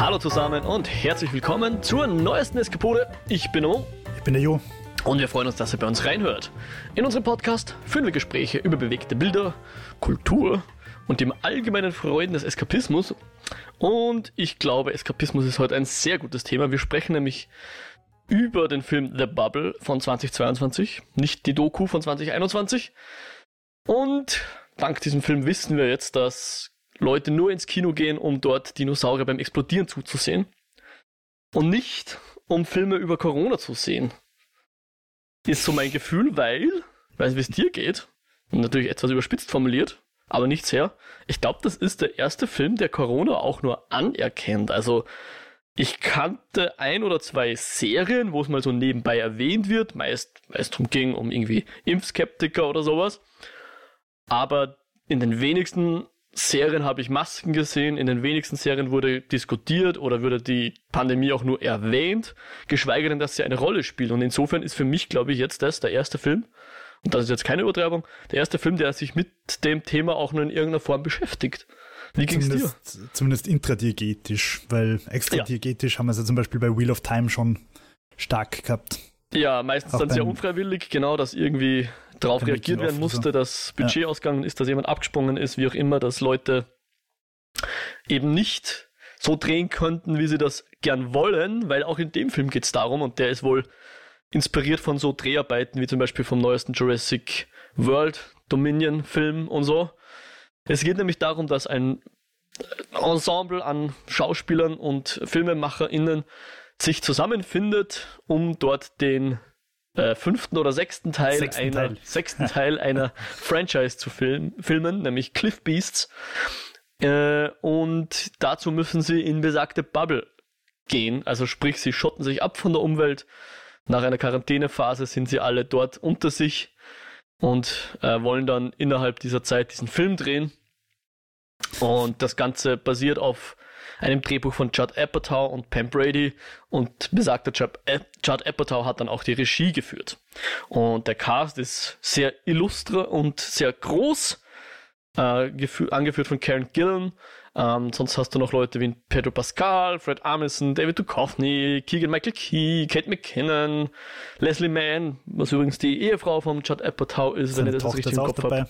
Hallo zusammen und herzlich willkommen zur neuesten Eskapode. Ich bin O. Ich bin der Jo. Und wir freuen uns, dass ihr bei uns reinhört. In unserem Podcast führen wir Gespräche über bewegte Bilder, Kultur und dem allgemeinen Freuden des Eskapismus. Und ich glaube, Eskapismus ist heute ein sehr gutes Thema. Wir sprechen nämlich über den Film The Bubble von 2022, nicht die Doku von 2021. Und dank diesem Film wissen wir jetzt, dass Leute nur ins Kino gehen, um dort Dinosaurier beim Explodieren zuzusehen. Und nicht, um Filme über Corona zu sehen. Ist so mein Gefühl, weil, weiß wie es dir geht, natürlich etwas überspitzt formuliert, aber nicht sehr. Ich glaube, das ist der erste Film, der Corona auch nur anerkennt. Also, ich kannte ein oder zwei Serien, wo es mal so nebenbei erwähnt wird, meist, weil es darum ging, um irgendwie Impfskeptiker oder sowas. Aber in den wenigsten Serien habe ich Masken gesehen, in den wenigsten Serien wurde diskutiert oder wurde die Pandemie auch nur erwähnt, geschweige denn, dass sie eine Rolle spielt. Und insofern ist für mich, glaube ich, jetzt das der erste Film, und das ist jetzt keine Übertreibung, der erste Film, der sich mit dem Thema auch nur in irgendeiner Form beschäftigt. Wie ging's dir? Zumindest intradiegetisch, weil extradiegetisch ja. haben wir es ja zum Beispiel bei Wheel of Time schon stark gehabt. Ja, meistens auch dann sehr unfreiwillig, genau, dass irgendwie darauf reagiert werden musste, so. dass Budget ja. ausgegangen ist, dass jemand abgesprungen ist, wie auch immer, dass Leute eben nicht so drehen könnten, wie sie das gern wollen, weil auch in dem Film geht es darum, und der ist wohl inspiriert von so Dreharbeiten wie zum Beispiel vom neuesten Jurassic World Dominion Film und so. Es geht nämlich darum, dass ein Ensemble an Schauspielern und FilmemacherInnen sich zusammenfindet, um dort den äh, fünften oder sechsten Teil sechsten einer Teil. sechsten Teil einer Franchise zu film, filmen, nämlich Cliff Beasts. Äh, und dazu müssen sie in besagte Bubble gehen. Also sprich, sie schotten sich ab von der Umwelt. Nach einer Quarantänephase sind sie alle dort unter sich und äh, wollen dann innerhalb dieser Zeit diesen Film drehen. Und das Ganze basiert auf einem Drehbuch von Judd Apatow und Pam Brady und besagter Judd, Judd Apatow hat dann auch die Regie geführt. Und der Cast ist sehr illustre und sehr groß, äh, angeführt von Karen Gillan. Ähm, sonst hast du noch Leute wie Pedro Pascal, Fred Armisen, David Duchovny, Keegan Michael Key, Kate McKinnon, Leslie Mann, was übrigens die Ehefrau von Judd Apatow ist, wenn ich das richtig im Kopf habe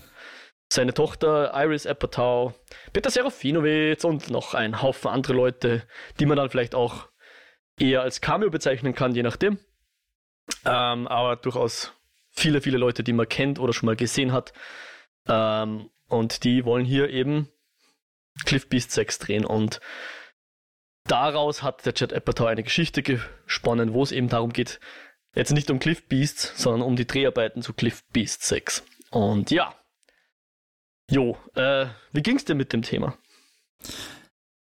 seine Tochter Iris Apatow, Peter Serafinovic und noch ein Haufen andere Leute, die man dann vielleicht auch eher als Cameo bezeichnen kann, je nachdem. Ähm, aber durchaus viele, viele Leute, die man kennt oder schon mal gesehen hat. Ähm, und die wollen hier eben Cliff Beast 6 drehen. Und daraus hat der Chad Apatow eine Geschichte gesponnen, wo es eben darum geht, jetzt nicht um Cliff Beast, sondern um die Dreharbeiten zu Cliff Beast 6. Und ja, Jo, äh, wie ging's dir mit dem Thema?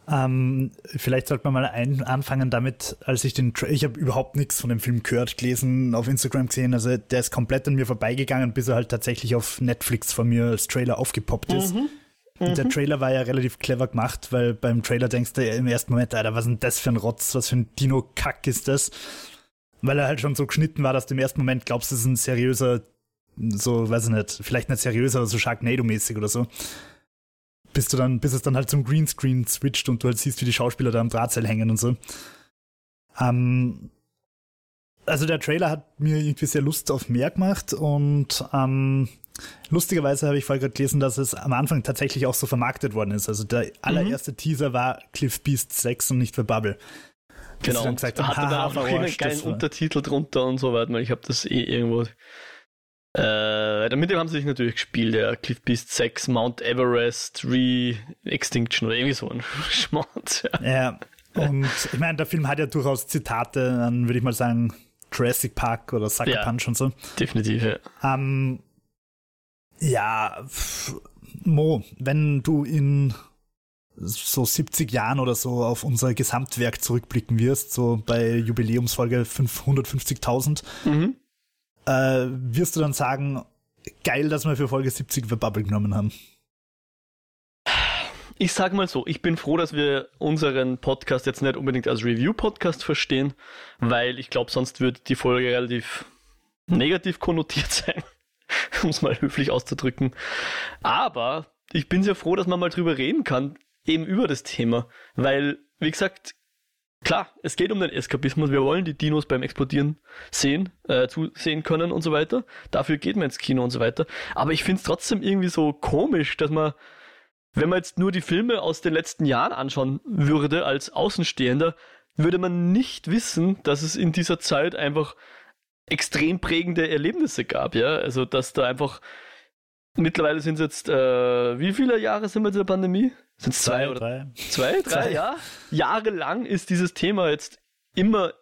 Ähm, vielleicht sollte man mal ein, anfangen damit, als ich den, Tra ich habe überhaupt nichts von dem Film gehört, gelesen, auf Instagram gesehen, also der ist komplett an mir vorbeigegangen, bis er halt tatsächlich auf Netflix von mir als Trailer aufgepoppt ist. Mhm. Und der mhm. Trailer war ja relativ clever gemacht, weil beim Trailer denkst du im ersten Moment, Alter, was ist denn das für ein Rotz, was für ein Dino-Kack ist das? Weil er halt schon so geschnitten war, dass du im ersten Moment glaubst, es ist ein seriöser so, weiß ich nicht, vielleicht nicht seriös, aber so Sharknado-mäßig oder so. Bis du dann, bis es dann halt zum Greenscreen switcht und du halt siehst, wie die Schauspieler da am Drahtseil hängen und so. Ähm, also der Trailer hat mir irgendwie sehr Lust auf mehr gemacht und ähm, lustigerweise habe ich vorher gerade gelesen, dass es am Anfang tatsächlich auch so vermarktet worden ist. Also der allererste mhm. Teaser war Cliff Beast 6 und nicht für Bubble. Genau, gesagt haben, hatte da auch noch einen geilen Untertitel drunter und so weiter. Ich habe das eh irgendwo äh, damit haben sie sich natürlich gespielt, ja. Cliff Beast 6, Mount Everest, Re-Extinction oder irgendwie so ein Schmutz. Ja. ja. Und ich meine, der Film hat ja durchaus Zitate dann würde ich mal sagen, Jurassic Park oder Sucker ja, Punch und so. Definitiv, ja. Ähm, ja, Mo, wenn du in so 70 Jahren oder so auf unser Gesamtwerk zurückblicken wirst, so bei Jubiläumsfolge 550.000, mhm äh, wirst du dann sagen, geil, dass wir für Folge 70 für Bubble genommen haben? Ich sag mal so, ich bin froh, dass wir unseren Podcast jetzt nicht unbedingt als Review-Podcast verstehen, weil ich glaube, sonst würde die Folge relativ negativ konnotiert sein, um es mal höflich auszudrücken. Aber ich bin sehr froh, dass man mal drüber reden kann, eben über das Thema, weil, wie gesagt, klar, es geht um den Eskapismus. Wir wollen die Dinos beim Explodieren sehen, äh, zusehen können und so weiter. Dafür geht man ins Kino und so weiter. Aber ich finde es trotzdem irgendwie so komisch, dass man, wenn man jetzt nur die Filme aus den letzten Jahren anschauen würde als Außenstehender, würde man nicht wissen, dass es in dieser Zeit einfach extrem prägende Erlebnisse gab, ja. Also dass da einfach mittlerweile sind es jetzt äh, wie viele Jahre sind wir in der Pandemie? Sind es zwei, zwei, oder drei? Zwei, drei, zwei. ja. Jahrelang ist dieses Thema jetzt immer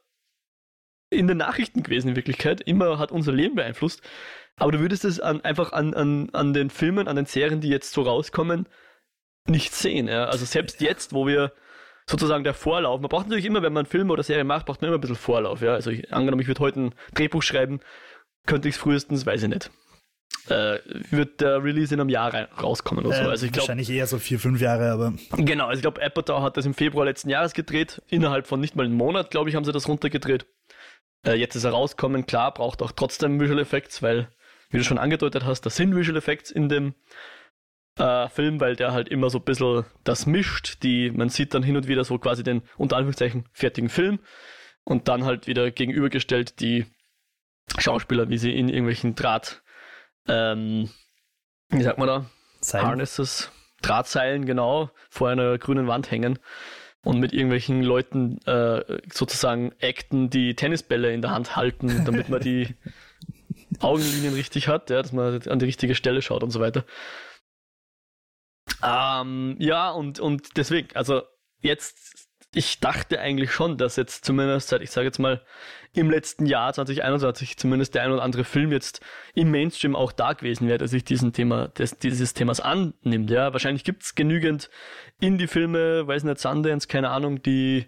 in den Nachrichten gewesen in Wirklichkeit, immer hat unser Leben beeinflusst. Aber du würdest es an, einfach an, an, an den Filmen, an den Serien, die jetzt so rauskommen, nicht sehen. Ja? Also selbst jetzt, wo wir sozusagen der Vorlauf, man braucht natürlich immer, wenn man einen Film oder Serie macht, braucht man immer ein bisschen Vorlauf. Ja? Also ich, angenommen, ich würde heute ein Drehbuch schreiben, könnte ich es frühestens, weiß ich nicht, äh, wird der Release in einem Jahr rein, rauskommen oder äh, so. Also ich glaub, wahrscheinlich eher so vier, fünf Jahre, aber. Genau, also ich glaube, Apatow hat das im Februar letzten Jahres gedreht. Innerhalb von nicht mal einem Monat, glaube ich, haben sie das runtergedreht. Äh, jetzt ist er rauskommen, klar, braucht auch trotzdem Visual Effects, weil, wie du schon angedeutet hast, da sind Visual Effects in dem äh, Film, weil der halt immer so ein bisschen das mischt. Die, man sieht dann hin und wieder so quasi den unter Anführungszeichen fertigen Film und dann halt wieder gegenübergestellt die Schauspieler, wie sie in irgendwelchen Draht ähm, wie sagt man da? Seilen. Harnesses, Drahtseilen, genau, vor einer grünen Wand hängen und mit irgendwelchen Leuten äh, sozusagen acten, die Tennisbälle in der Hand halten, damit man die Augenlinien richtig hat, ja, dass man an die richtige Stelle schaut und so weiter. Ähm, ja, und, und deswegen, also jetzt, ich dachte eigentlich schon, dass jetzt zumindest seit, ich sage jetzt mal, im letzten Jahr 2021 zumindest der ein oder andere Film jetzt im Mainstream auch da gewesen wäre, der sich diesen Thema, des, dieses Themas annimmt. Ja, wahrscheinlich gibt es genügend Indie-Filme, weiß nicht, Sundance, keine Ahnung, die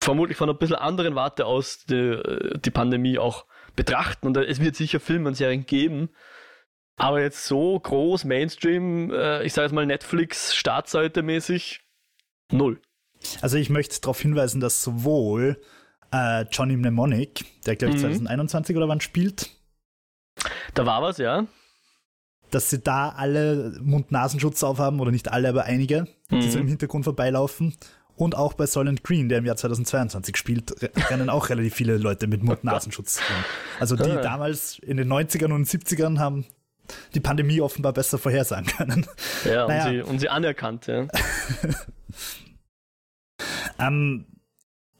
vermutlich von ein bisschen anderen Warte aus die, die Pandemie auch betrachten. Und es wird sicher Filme und Serien geben. Aber jetzt so groß Mainstream, äh, ich sage jetzt mal Netflix, Startseite mäßig, null. Also ich möchte darauf hinweisen, dass sowohl äh, Johnny Mnemonic, der glaube ich mhm. 2021 oder wann spielt. Da war was, ja. Dass sie da alle Mund-Nasenschutz aufhaben, oder nicht alle, aber einige, mhm. die so im Hintergrund vorbeilaufen. Und auch bei Solent Green, der im Jahr 2022 spielt, rennen auch relativ viele Leute mit Mund-Nasenschutz rum. Also die ah. damals in den 90ern und 70ern haben die Pandemie offenbar besser vorhersagen können. Ja, naja. und, sie, und sie anerkannt, ja. ähm,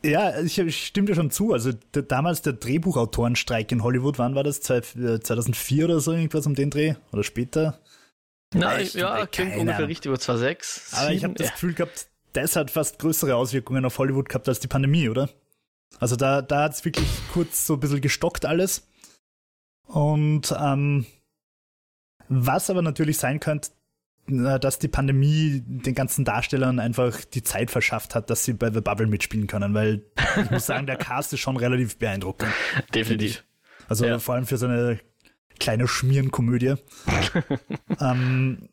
ja, ich, ich stimme dir schon zu. Also der, damals der Drehbuchautorenstreik in Hollywood, wann war das? 2004 äh, oder so, irgendwas um den Dreh? Oder später? Nein, ja, klingt ungefähr richtig, über 2006. Aber ich habe das Gefühl gehabt, das hat fast größere Auswirkungen auf Hollywood gehabt als die Pandemie, oder? Also da, da hat es wirklich kurz so ein bisschen gestockt alles. Und ähm, was aber natürlich sein könnte, dass die Pandemie den ganzen Darstellern einfach die Zeit verschafft hat, dass sie bei The Bubble mitspielen können, weil ich muss sagen, der Cast ist schon relativ beeindruckend. Definitiv. Also ja. vor allem für so eine kleine Schmierenkomödie. ähm,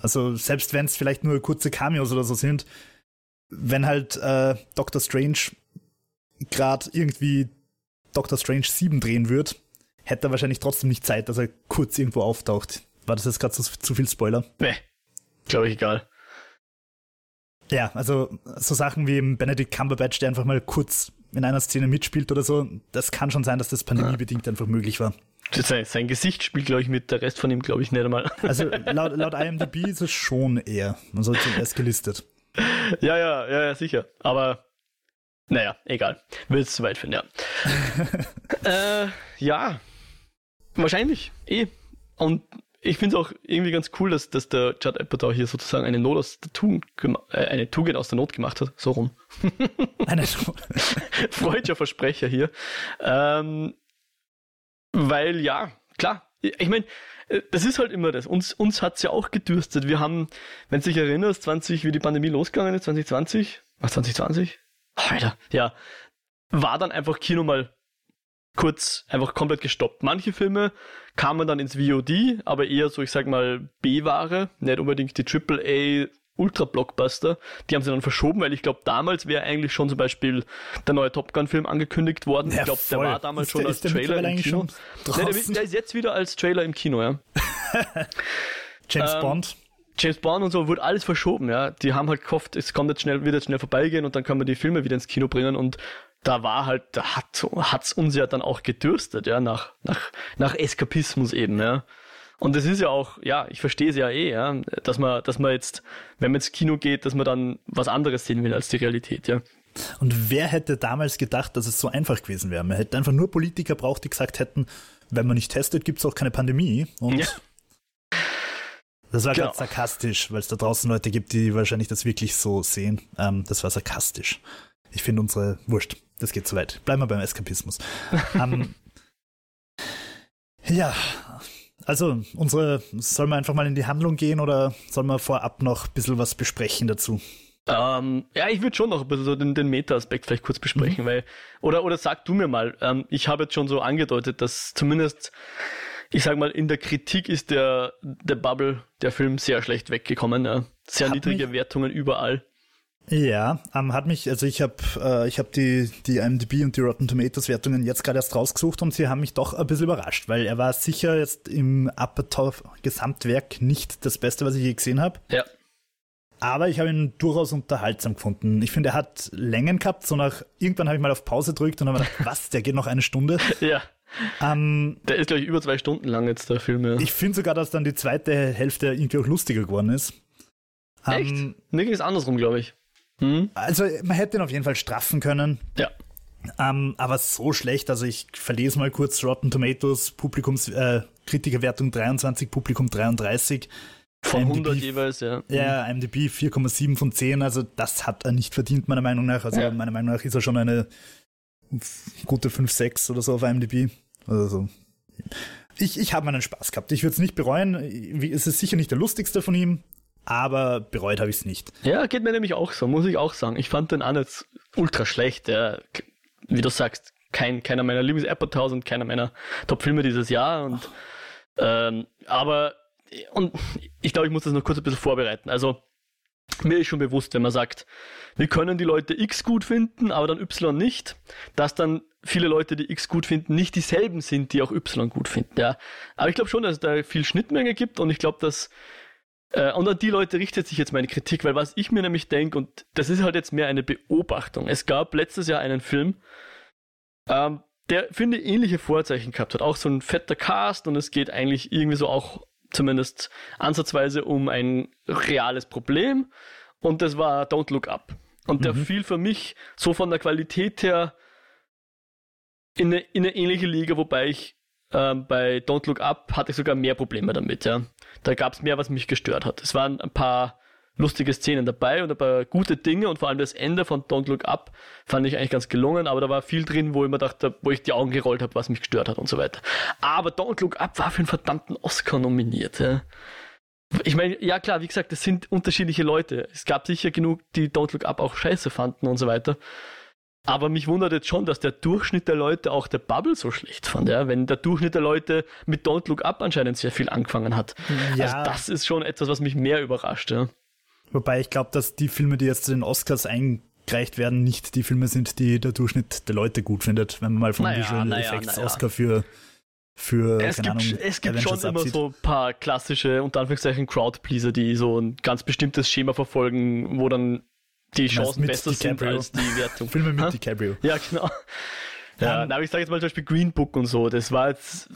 also selbst wenn es vielleicht nur kurze Cameos oder so sind, wenn halt äh, Doctor Strange gerade irgendwie Doctor Strange 7 drehen wird, hätte er wahrscheinlich trotzdem nicht Zeit, dass er kurz irgendwo auftaucht. War das jetzt gerade zu, zu viel Spoiler? Nee, glaube ich egal. Ja, also so Sachen wie Benedict Cumberbatch, der einfach mal kurz in einer Szene mitspielt oder so, das kann schon sein, dass das pandemiebedingt ja. einfach möglich war. Sein, sein Gesicht spielt, glaube ich, mit, der Rest von ihm, glaube ich, nicht einmal. Also laut, laut IMDb ist es schon eher. Man sollte erst gelistet. Ja, ja, ja, ja, sicher. Aber naja, egal. Will es zu weit finden, ja. äh, ja. Wahrscheinlich. Eh. Und ich finde es auch irgendwie ganz cool, dass, dass der Judd Apatow hier sozusagen eine Not aus der Tugend, äh, eine Tugend aus der Not gemacht hat. So rum. Eine Freudscher Versprecher hier. Ähm, weil ja, klar, ich meine, äh, das ist halt immer das. Uns, uns hat's ja auch gedürstet. Wir haben, wenn du dich erinnerst, 20, wie die Pandemie losgegangen ist, 2020, was 2020? Alter, ja, war dann einfach Kino mal kurz einfach komplett gestoppt. Manche Filme kamen dann ins VOD, aber eher so, ich sag mal, B-Ware, nicht unbedingt die AAA Ultra-Blockbuster. Die haben sie dann verschoben, weil ich glaube, damals wäre eigentlich schon zum Beispiel der neue Top Gun-Film angekündigt worden. Ja, ich glaube, der war damals ist schon der, als Trailer im Kino. Nee, der, der, ist jetzt wieder als Trailer im Kino, ja. James ähm, Bond. James Bond und so wurde alles verschoben, ja. Die haben halt gehofft, es kommt jetzt schnell, wird jetzt schnell vorbeigehen und dann können wir die Filme wieder ins Kino bringen und da war halt, da hat hat's uns ja dann auch gedürstet, ja, nach, nach, nach Eskapismus eben, ja. Und das ist ja auch, ja, ich verstehe es ja eh, ja, dass man, dass man jetzt, wenn man ins Kino geht, dass man dann was anderes sehen will als die Realität, ja. Und wer hätte damals gedacht, dass es so einfach gewesen wäre? Man hätte einfach nur Politiker braucht, die gesagt hätten, wenn man nicht testet, gibt es auch keine Pandemie. Und ja. Das war genau. gerade sarkastisch, weil es da draußen Leute gibt, die wahrscheinlich das wirklich so sehen. Ähm, das war sarkastisch. Ich finde unsere, wurscht, das geht zu weit. Bleiben wir beim Eskapismus. ähm, ja, also unsere, sollen wir einfach mal in die Handlung gehen oder sollen wir vorab noch ein bisschen was besprechen dazu? Ähm, ja, ich würde schon noch ein bisschen so den, den Meta-Aspekt vielleicht kurz besprechen, mhm. weil, oder, oder sag du mir mal, ähm, ich habe jetzt schon so angedeutet, dass zumindest, ich sag mal, in der Kritik ist der, der Bubble, der Film sehr schlecht weggekommen, ja. Sehr hat niedrige mich, Wertungen überall. Ja, ähm, hat mich, also ich habe äh, ich habe die, die IMDb und die Rotten Tomatoes Wertungen jetzt gerade erst rausgesucht und sie haben mich doch ein bisschen überrascht, weil er war sicher jetzt im Apatow Gesamtwerk nicht das Beste, was ich je gesehen habe. Ja. Aber ich habe ihn durchaus unterhaltsam gefunden. Ich finde, er hat Längen gehabt. So nach irgendwann habe ich mal auf Pause gedrückt und habe gedacht, was, der geht noch eine Stunde. ja. Ähm, der ist, glaube ich, über zwei Stunden lang jetzt, der Film. Ja. Ich finde sogar, dass dann die zweite Hälfte irgendwie auch lustiger geworden ist. Echt? Ähm, Mir ging es andersrum, glaube ich. Hm? Also, man hätte ihn auf jeden Fall straffen können. Ja. Ähm, aber so schlecht, also ich verlese mal kurz Rotten Tomatoes, Publikums, äh, Kritikerwertung 23, Publikum 33. Von IMDb, 100 jeweils, ja. Ja, IMDb 4,7 von 10, also das hat er nicht verdient, meiner Meinung nach. Also ja. meiner Meinung nach ist er schon eine gute 5, 6 oder so auf IMDb. Also ich, ich habe meinen Spaß gehabt. Ich würde es nicht bereuen. Es ist sicher nicht der lustigste von ihm, aber bereut habe ich es nicht. Ja, geht mir nämlich auch so, muss ich auch sagen. Ich fand den nicht ultra schlecht. Ja. Wie du sagst, kein, keiner meiner Lieblings-Apatows und keiner meiner Top-Filme dieses Jahr. Und, ähm, aber und ich glaube, ich muss das noch kurz ein bisschen vorbereiten. Also, mir ist schon bewusst, wenn man sagt, wir können die Leute X gut finden, aber dann Y nicht, dass dann viele Leute, die X gut finden, nicht dieselben sind, die auch Y gut finden. Ja. Aber ich glaube schon, dass es da viel Schnittmenge gibt und ich glaube, dass äh, und an die Leute richtet sich jetzt meine Kritik, weil was ich mir nämlich denke, und das ist halt jetzt mehr eine Beobachtung. Es gab letztes Jahr einen Film, ähm, der, finde ich, ähnliche Vorzeichen gehabt hat. Auch so ein fetter Cast und es geht eigentlich irgendwie so auch zumindest ansatzweise um ein reales Problem und das war Don't Look Up. Und der mhm. fiel für mich so von der Qualität her in eine, in eine ähnliche Liga, wobei ich ähm, bei Don't Look Up hatte ich sogar mehr Probleme damit. Ja. Da gab es mehr, was mich gestört hat. Es waren ein paar lustige Szenen dabei und ein paar gute Dinge und vor allem das Ende von Don't Look Up fand ich eigentlich ganz gelungen, aber da war viel drin, wo ich mir dachte, wo ich die Augen gerollt habe, was mich gestört hat und so weiter. Aber Don't Look Up war für einen verdammten Oscar nominiert. Ja. Ich meine, ja klar, wie gesagt, es sind unterschiedliche Leute. Es gab sicher genug, die Don't Look Up auch scheiße fanden und so weiter. Aber mich wundert jetzt schon, dass der Durchschnitt der Leute auch der Bubble so schlecht fand, ja? wenn der Durchschnitt der Leute mit Don't Look Up anscheinend sehr viel angefangen hat. Ja. Also das ist schon etwas, was mich mehr überrascht. Ja? Wobei ich glaube, dass die Filme, die jetzt zu den Oscars eingereicht werden, nicht die Filme sind, die der Durchschnitt der Leute gut findet, wenn man mal von naja, Visual naja, Effects naja. Oscar für für es gibt, Ahnung, es gibt schon immer so ein paar klassische, unter Anführungszeichen, Crowdpleaser, die so ein ganz bestimmtes Schema verfolgen, wo dann die Chancen besser sind als die Wertung. Filme mit ha? DiCaprio. Ja, genau. Ja, um, aber ich sage jetzt mal zum Beispiel Green Book und so, das war jetzt,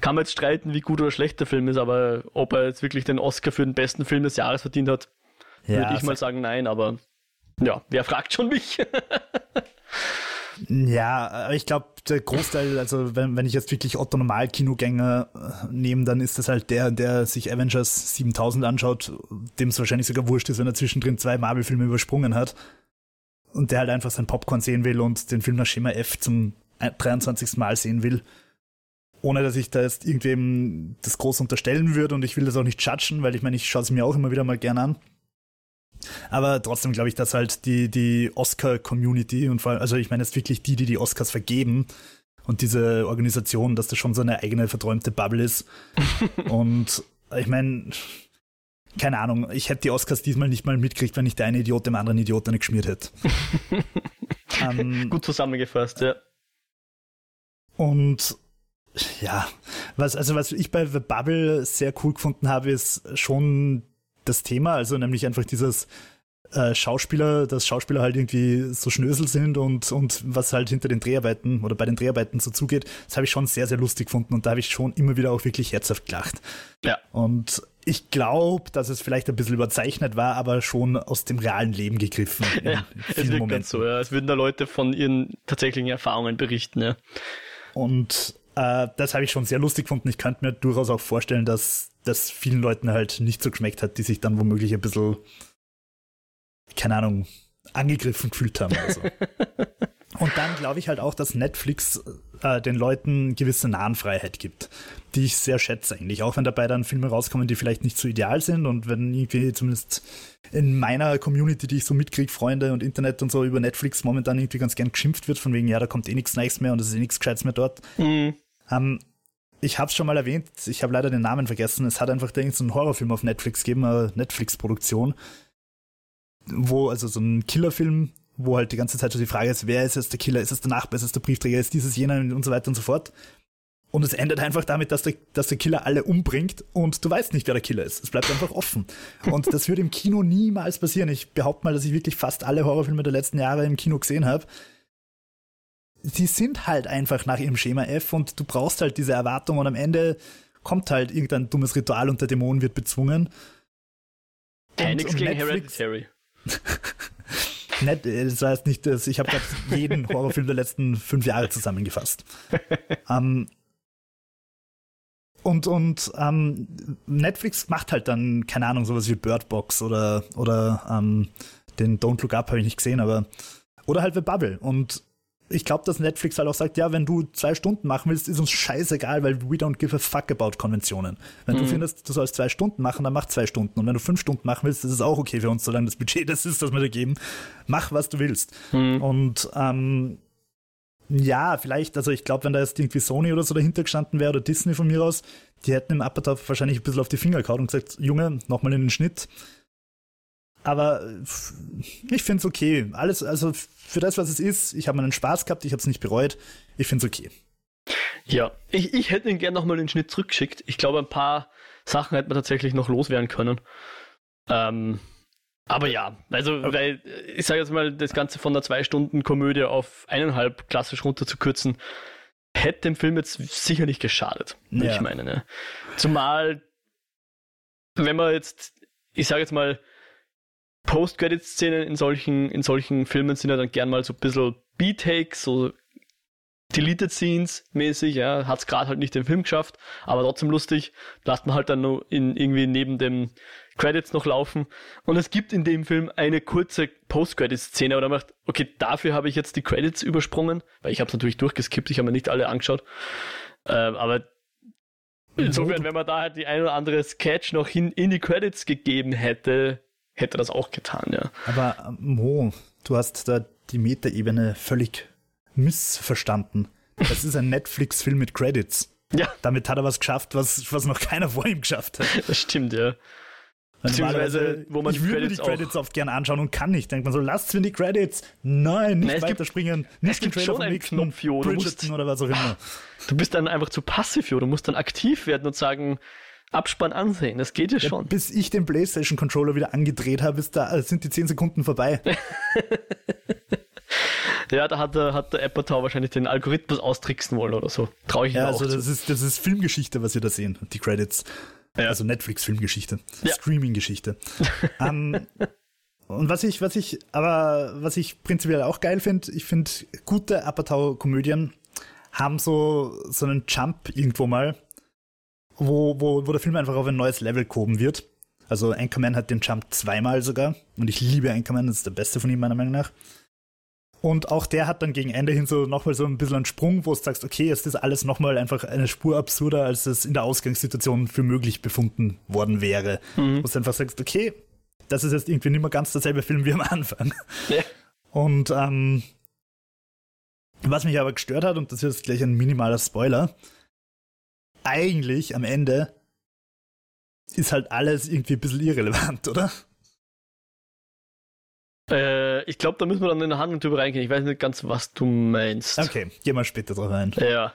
kann man jetzt streiten, wie gut oder schlecht der Film ist, aber ob er jetzt wirklich den Oscar für den besten Film des Jahres verdient hat, ja, Würde ich mal sagen, nein, aber ja, wer fragt schon mich? ja, ich glaube, der Großteil, also wenn, wenn ich jetzt wirklich Otto Normal-Kinogänger äh, nehme, dann ist das halt der, der sich Avengers 7000 anschaut, dem es wahrscheinlich sogar wurscht ist, wenn er zwischendrin zwei Marvel-Filme übersprungen hat und der halt einfach sein Popcorn sehen will und den Film nach Schema F zum 23. Mal sehen will ohne dass ich da jetzt irgendwem das groß unterstellen würde und ich will das auch nicht judgen, weil ich meine, ich schaue es mir auch immer wieder mal gerne an. Aber trotzdem glaube ich, dass halt die, die Oscar-Community und vor allem, also ich meine jetzt wirklich die, die die Oscars vergeben und diese Organisation, dass das schon so eine eigene verträumte Bubble ist. und ich meine, keine Ahnung, ich hätte die Oscars diesmal nicht mal mitgekriegt, wenn nicht der eine Idiot dem anderen Idiot eine geschmiert hätte. ähm, Gut zusammengefasst, ja. Und ja, was, also was ich bei The Bubble sehr cool gefunden habe, ist schon das Thema, also nämlich einfach dieses äh, Schauspieler, dass Schauspieler halt irgendwie so Schnösel sind und, und was halt hinter den Dreharbeiten oder bei den Dreharbeiten so zugeht, das habe ich schon sehr, sehr lustig gefunden und da habe ich schon immer wieder auch wirklich herzhaft gelacht. Ja. Und ich glaube, dass es vielleicht ein bisschen überzeichnet war, aber schon aus dem realen Leben gegriffen. Ja, es wirkt Momenten. so, ja. Es würden da Leute von ihren tatsächlichen Erfahrungen berichten, ja. Und äh, das habe ich schon sehr lustig gefunden. Ich könnte mir durchaus auch vorstellen, dass das vielen Leuten halt nicht so geschmeckt hat, die sich dann womöglich ein bisschen keine Ahnung, angegriffen gefühlt haben oder so. Und dann glaube ich halt auch, dass Netflix äh, den Leuten gewisse Nahenfreiheit gibt, die ich sehr schätze eigentlich. Auch wenn dabei dann Filme rauskommen, die vielleicht nicht so ideal sind und wenn irgendwie zumindest in meiner Community, die ich so mitkriege, Freunde und Internet und so über Netflix momentan irgendwie ganz gern geschimpft wird, von wegen, ja, da kommt eh nichts Neues mehr und es ist eh nichts Gescheites mehr dort. Mhm. Ähm, ich habe es schon mal erwähnt, ich habe leider den Namen vergessen. Es hat einfach so einen Horrorfilm auf Netflix gegeben, eine Netflix-Produktion wo, also so ein Killerfilm, wo halt die ganze Zeit schon die Frage ist, wer ist jetzt der Killer, ist es der Nachbar, ist es der Briefträger, ist dieses jener und so weiter und so fort. Und es endet einfach damit, dass der, dass der Killer alle umbringt und du weißt nicht, wer der Killer ist. Es bleibt einfach offen. Und das würde im Kino niemals passieren. Ich behaupte mal, dass ich wirklich fast alle Horrorfilme der letzten Jahre im Kino gesehen habe. Die sind halt einfach nach ihrem Schema F und du brauchst halt diese Erwartung und am Ende kommt halt irgendein dummes Ritual und der Dämon wird bezwungen. Hey, nichts gegen Netflix, Hereditary. Nett, das heißt nicht, dass ich habe gerade jeden Horrorfilm der letzten fünf Jahre zusammengefasst. um, ähm, und und um, ähm, Netflix macht halt dann, keine Ahnung, sowas wie Bird Box oder, oder um, ähm, den Don't Look Up habe ich nicht gesehen, aber oder halt The Bubble. Und ich glaube, dass Netflix halt auch sagt, ja, wenn du zwei Stunden machen willst, ist uns scheißegal, weil we don't give a fuck about Konventionen. Wenn mhm. du findest, du sollst zwei Stunden machen, dann mach zwei Stunden. Und wenn du fünf Stunden machen willst, ist es auch okay für uns, solange das Budget das ist, das wir da geben. Mach, was du willst. Mhm. Und ähm, ja, vielleicht, also ich glaube, wenn da jetzt irgendwie Sony oder so dahinter gestanden wäre oder Disney von mir aus, die hätten im Apatow wahrscheinlich ein bisschen auf die Finger gehauen und gesagt, Junge, nochmal in den Schnitt. Aber ich finde es okay. Alles, also für das, was es ist, ich habe meinen Spaß gehabt, ich habe es nicht bereut. Ich finde es okay. Ja, ich, ich hätte ihn gerne nochmal den Schnitt zurückgeschickt. Ich glaube, ein paar Sachen hätte man tatsächlich noch loswerden können. Ähm, aber ja, also, okay. weil ich sage jetzt mal, das Ganze von einer zwei-Stunden-Komödie auf eineinhalb klassisch runterzukürzen, hätte dem Film jetzt sicher nicht geschadet, ja. ich meine. Ne? Zumal, wenn man jetzt, ich sage jetzt mal, Post-Credit-Szenen in solchen, in solchen Filmen sind ja dann gern mal so ein bisschen B-Takes, so Deleted Scenes mäßig, ja, hat's gerade halt nicht den Film geschafft, aber trotzdem lustig, lasst man halt dann nur in, irgendwie neben dem Credits noch laufen. Und es gibt in dem Film eine kurze Post-Credit-Szene, oder macht, okay, dafür habe ich jetzt die Credits übersprungen, weil ich habe es natürlich durchgeskippt, ich habe mir nicht alle angeschaut. Äh, aber insofern, wenn man da halt die ein oder andere Sketch noch hin, in die Credits gegeben hätte, hätte das auch getan, ja. Aber Mo, du hast da die Metaebene völlig missverstanden. Das ist ein Netflix-Film mit Credits. Ja. Damit hat er was geschafft, was, was noch keiner vor ihm geschafft hat. Das stimmt, ja. Beziehungsweise, wo man ich würde mir die Credits oft gerne anschauen und kann nicht. Denkt man so, lasst mir die Credits. Nein, nicht Nein, weiterspringen. Nicht es gibt schon einen Knopf, jo, du musst, oder was auch immer. Du bist dann einfach zu passiv, jo. Du musst dann aktiv werden und sagen, Abspann ansehen. Das geht ja, ja schon. Bis ich den PlayStation Controller wieder angedreht habe, ist da, sind die 10 Sekunden vorbei. ja, da hat der, hat der Apatow wahrscheinlich den Algorithmus austricksen wollen oder so. Traue ich ja, also das ist, das ist Filmgeschichte, was wir da sehen, die Credits. Ja. Also Netflix-Filmgeschichte. Ja. Streaming-Geschichte. um, ähm, und was ich, was ich, aber was ich prinzipiell auch geil finde, ich finde, gute Apatow-Komödien haben so, so einen Jump irgendwo mal, wo, wo, wo der Film einfach auf ein neues Level gehoben wird. Also Anchorman hat den Jump zweimal sogar und ich liebe Anchorman, das ist der beste von ihm meiner Meinung nach. Und auch der hat dann gegen Ende hin so nochmal so ein bisschen einen Sprung, wo du sagst, okay, es ist alles nochmal einfach eine Spur absurder, als es in der Ausgangssituation für möglich befunden worden wäre. Mhm. Wo du einfach sagst, okay, das ist jetzt irgendwie nicht mehr ganz derselbe Film wie am Anfang. Ja. Und ähm, was mich aber gestört hat, und das ist gleich ein minimaler Spoiler, eigentlich am Ende ist halt alles irgendwie ein bisschen irrelevant, oder? Äh, ich glaube, da müssen wir dann in der Handlung drüber reingehen. Ich weiß nicht ganz, was du meinst. Okay, geh mal später drauf ein. Ja.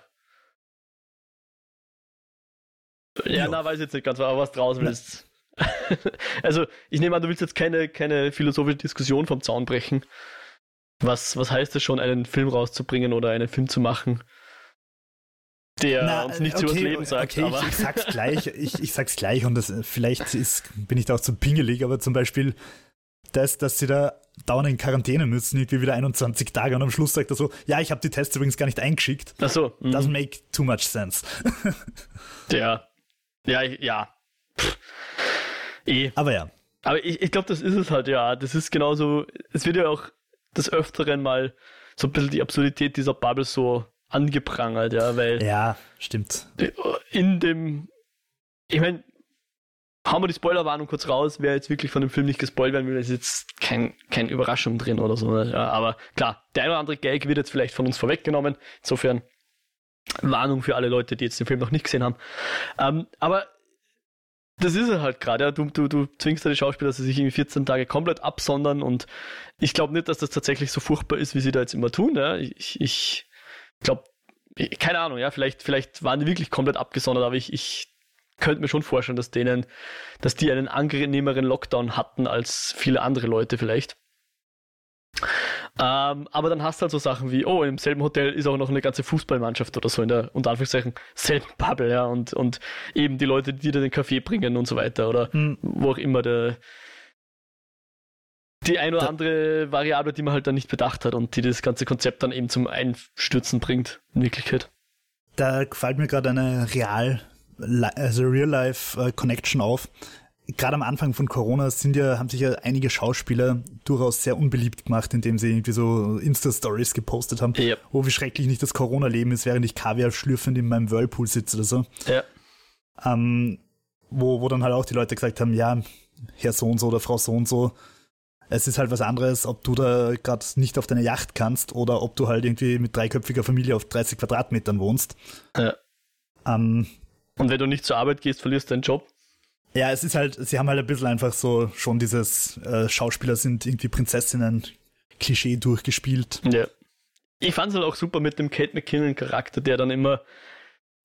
Ja, jo. na, weiß ich jetzt nicht ganz, aber was draus willst. also, ich nehme an, du willst jetzt keine, keine philosophische Diskussion vom Zaun brechen. Was, was heißt es schon, einen Film rauszubringen oder einen Film zu machen? Der Na, uns nichts okay, über das Leben sagt. Okay, ich, ich, sag's gleich, ich, ich sag's gleich und das, vielleicht ist, bin ich da auch zu pingelig, aber zum Beispiel das, dass sie da dauernd in Quarantäne müssen, irgendwie wieder 21 Tage und am Schluss sagt er so, ja, ich habe die Tests übrigens gar nicht eingeschickt. Ach so. Mhm. Doesn't make too much sense. ja. Ja, ja. Eh. Aber ja. Aber ich, ich glaube, das ist es halt, ja. Das ist genauso, es wird ja auch des Öfteren mal so ein bisschen die Absurdität dieser Bubble so angeprangert, ja, weil. Ja, stimmt. In dem, ich meine, hauen wir die Spoilerwarnung kurz raus, wer jetzt wirklich von dem Film nicht gespoilt werden will, ist jetzt kein, kein Überraschung drin oder so. Ne? Ja, aber klar, der eine oder andere Gag wird jetzt vielleicht von uns vorweggenommen. Insofern Warnung für alle Leute, die jetzt den Film noch nicht gesehen haben. Ähm, aber das ist es halt gerade. Ja. Du, du, du zwingst ja die Schauspieler, dass sie sich in 14 Tage komplett absondern und ich glaube nicht, dass das tatsächlich so furchtbar ist, wie sie da jetzt immer tun. Ja. Ich, ich glaube, keine Ahnung, ja, vielleicht, vielleicht waren die wirklich komplett abgesondert, aber ich, ich könnte mir schon vorstellen, dass denen, dass die einen angenehmeren Lockdown hatten als viele andere Leute vielleicht. Ähm, aber dann hast du halt so Sachen wie, oh, im selben Hotel ist auch noch eine ganze Fußballmannschaft oder so in der, unter Anführungszeichen, selben Bubble, ja, und, und eben die Leute, die dir den Kaffee bringen und so weiter oder mhm. wo auch immer der, die ein oder da, andere Variable, die man halt dann nicht bedacht hat und die das ganze Konzept dann eben zum Einstürzen bringt, in Wirklichkeit. Da gefällt mir gerade eine Real, also Real-Life-Connection auf. Gerade am Anfang von Corona sind ja, haben sich ja einige Schauspieler durchaus sehr unbeliebt gemacht, indem sie irgendwie so Insta-Stories gepostet haben. Ja. Oh, wie schrecklich nicht das Corona-Leben ist, während ich Kaviar schlürfend in meinem Whirlpool sitze oder so. Ja. Ähm, wo, wo dann halt auch die Leute gesagt haben, ja, Herr so und so oder Frau so und so, es ist halt was anderes, ob du da gerade nicht auf deine Yacht kannst oder ob du halt irgendwie mit dreiköpfiger Familie auf 30 Quadratmetern wohnst. Ja. Ähm, Und wenn du nicht zur Arbeit gehst, verlierst du deinen Job. Ja, es ist halt, sie haben halt ein bisschen einfach so schon dieses äh, Schauspieler sind irgendwie Prinzessinnen Klischee durchgespielt. Ja. Ich fand es halt auch super mit dem Kate McKinnon Charakter, der dann immer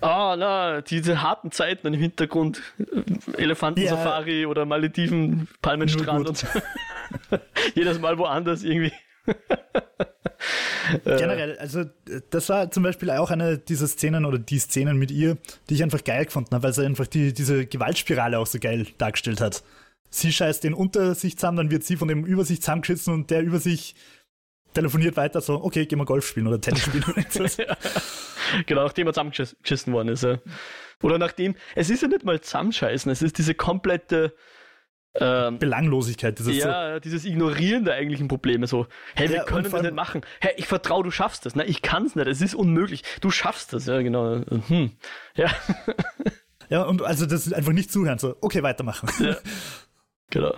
Ah, oh, na, diese harten Zeiten im Hintergrund, Elefantensafari ja. oder Malediven, Palmenstrand und so. Jedes Mal woanders irgendwie. Generell, also das war zum Beispiel auch eine dieser Szenen oder die Szenen mit ihr, die ich einfach geil gefunden habe, weil sie einfach die, diese Gewaltspirale auch so geil dargestellt hat. Sie scheißt den unter sich zusammen, dann wird sie von dem über sich zusammengeschissen und der über sich telefoniert weiter so, okay, gehen wir Golf spielen oder Tennis spielen oder ja. Genau, nachdem er zusammengeschissen worden ist. Ja. Oder nachdem, es ist ja nicht mal zusammenscheißen, es ist diese komplette ähm, Belanglosigkeit, dieses ja, dieses Ignorieren der eigentlichen Probleme. So, hey, wir ja, können das nicht machen. Hey, ich vertraue, du schaffst das. Na, ich kann es nicht. Es ist unmöglich. Du schaffst das. Ja, genau. Hm. Ja. ja, und also das ist einfach nicht zuhören. So, okay, weitermachen. Ja. Genau.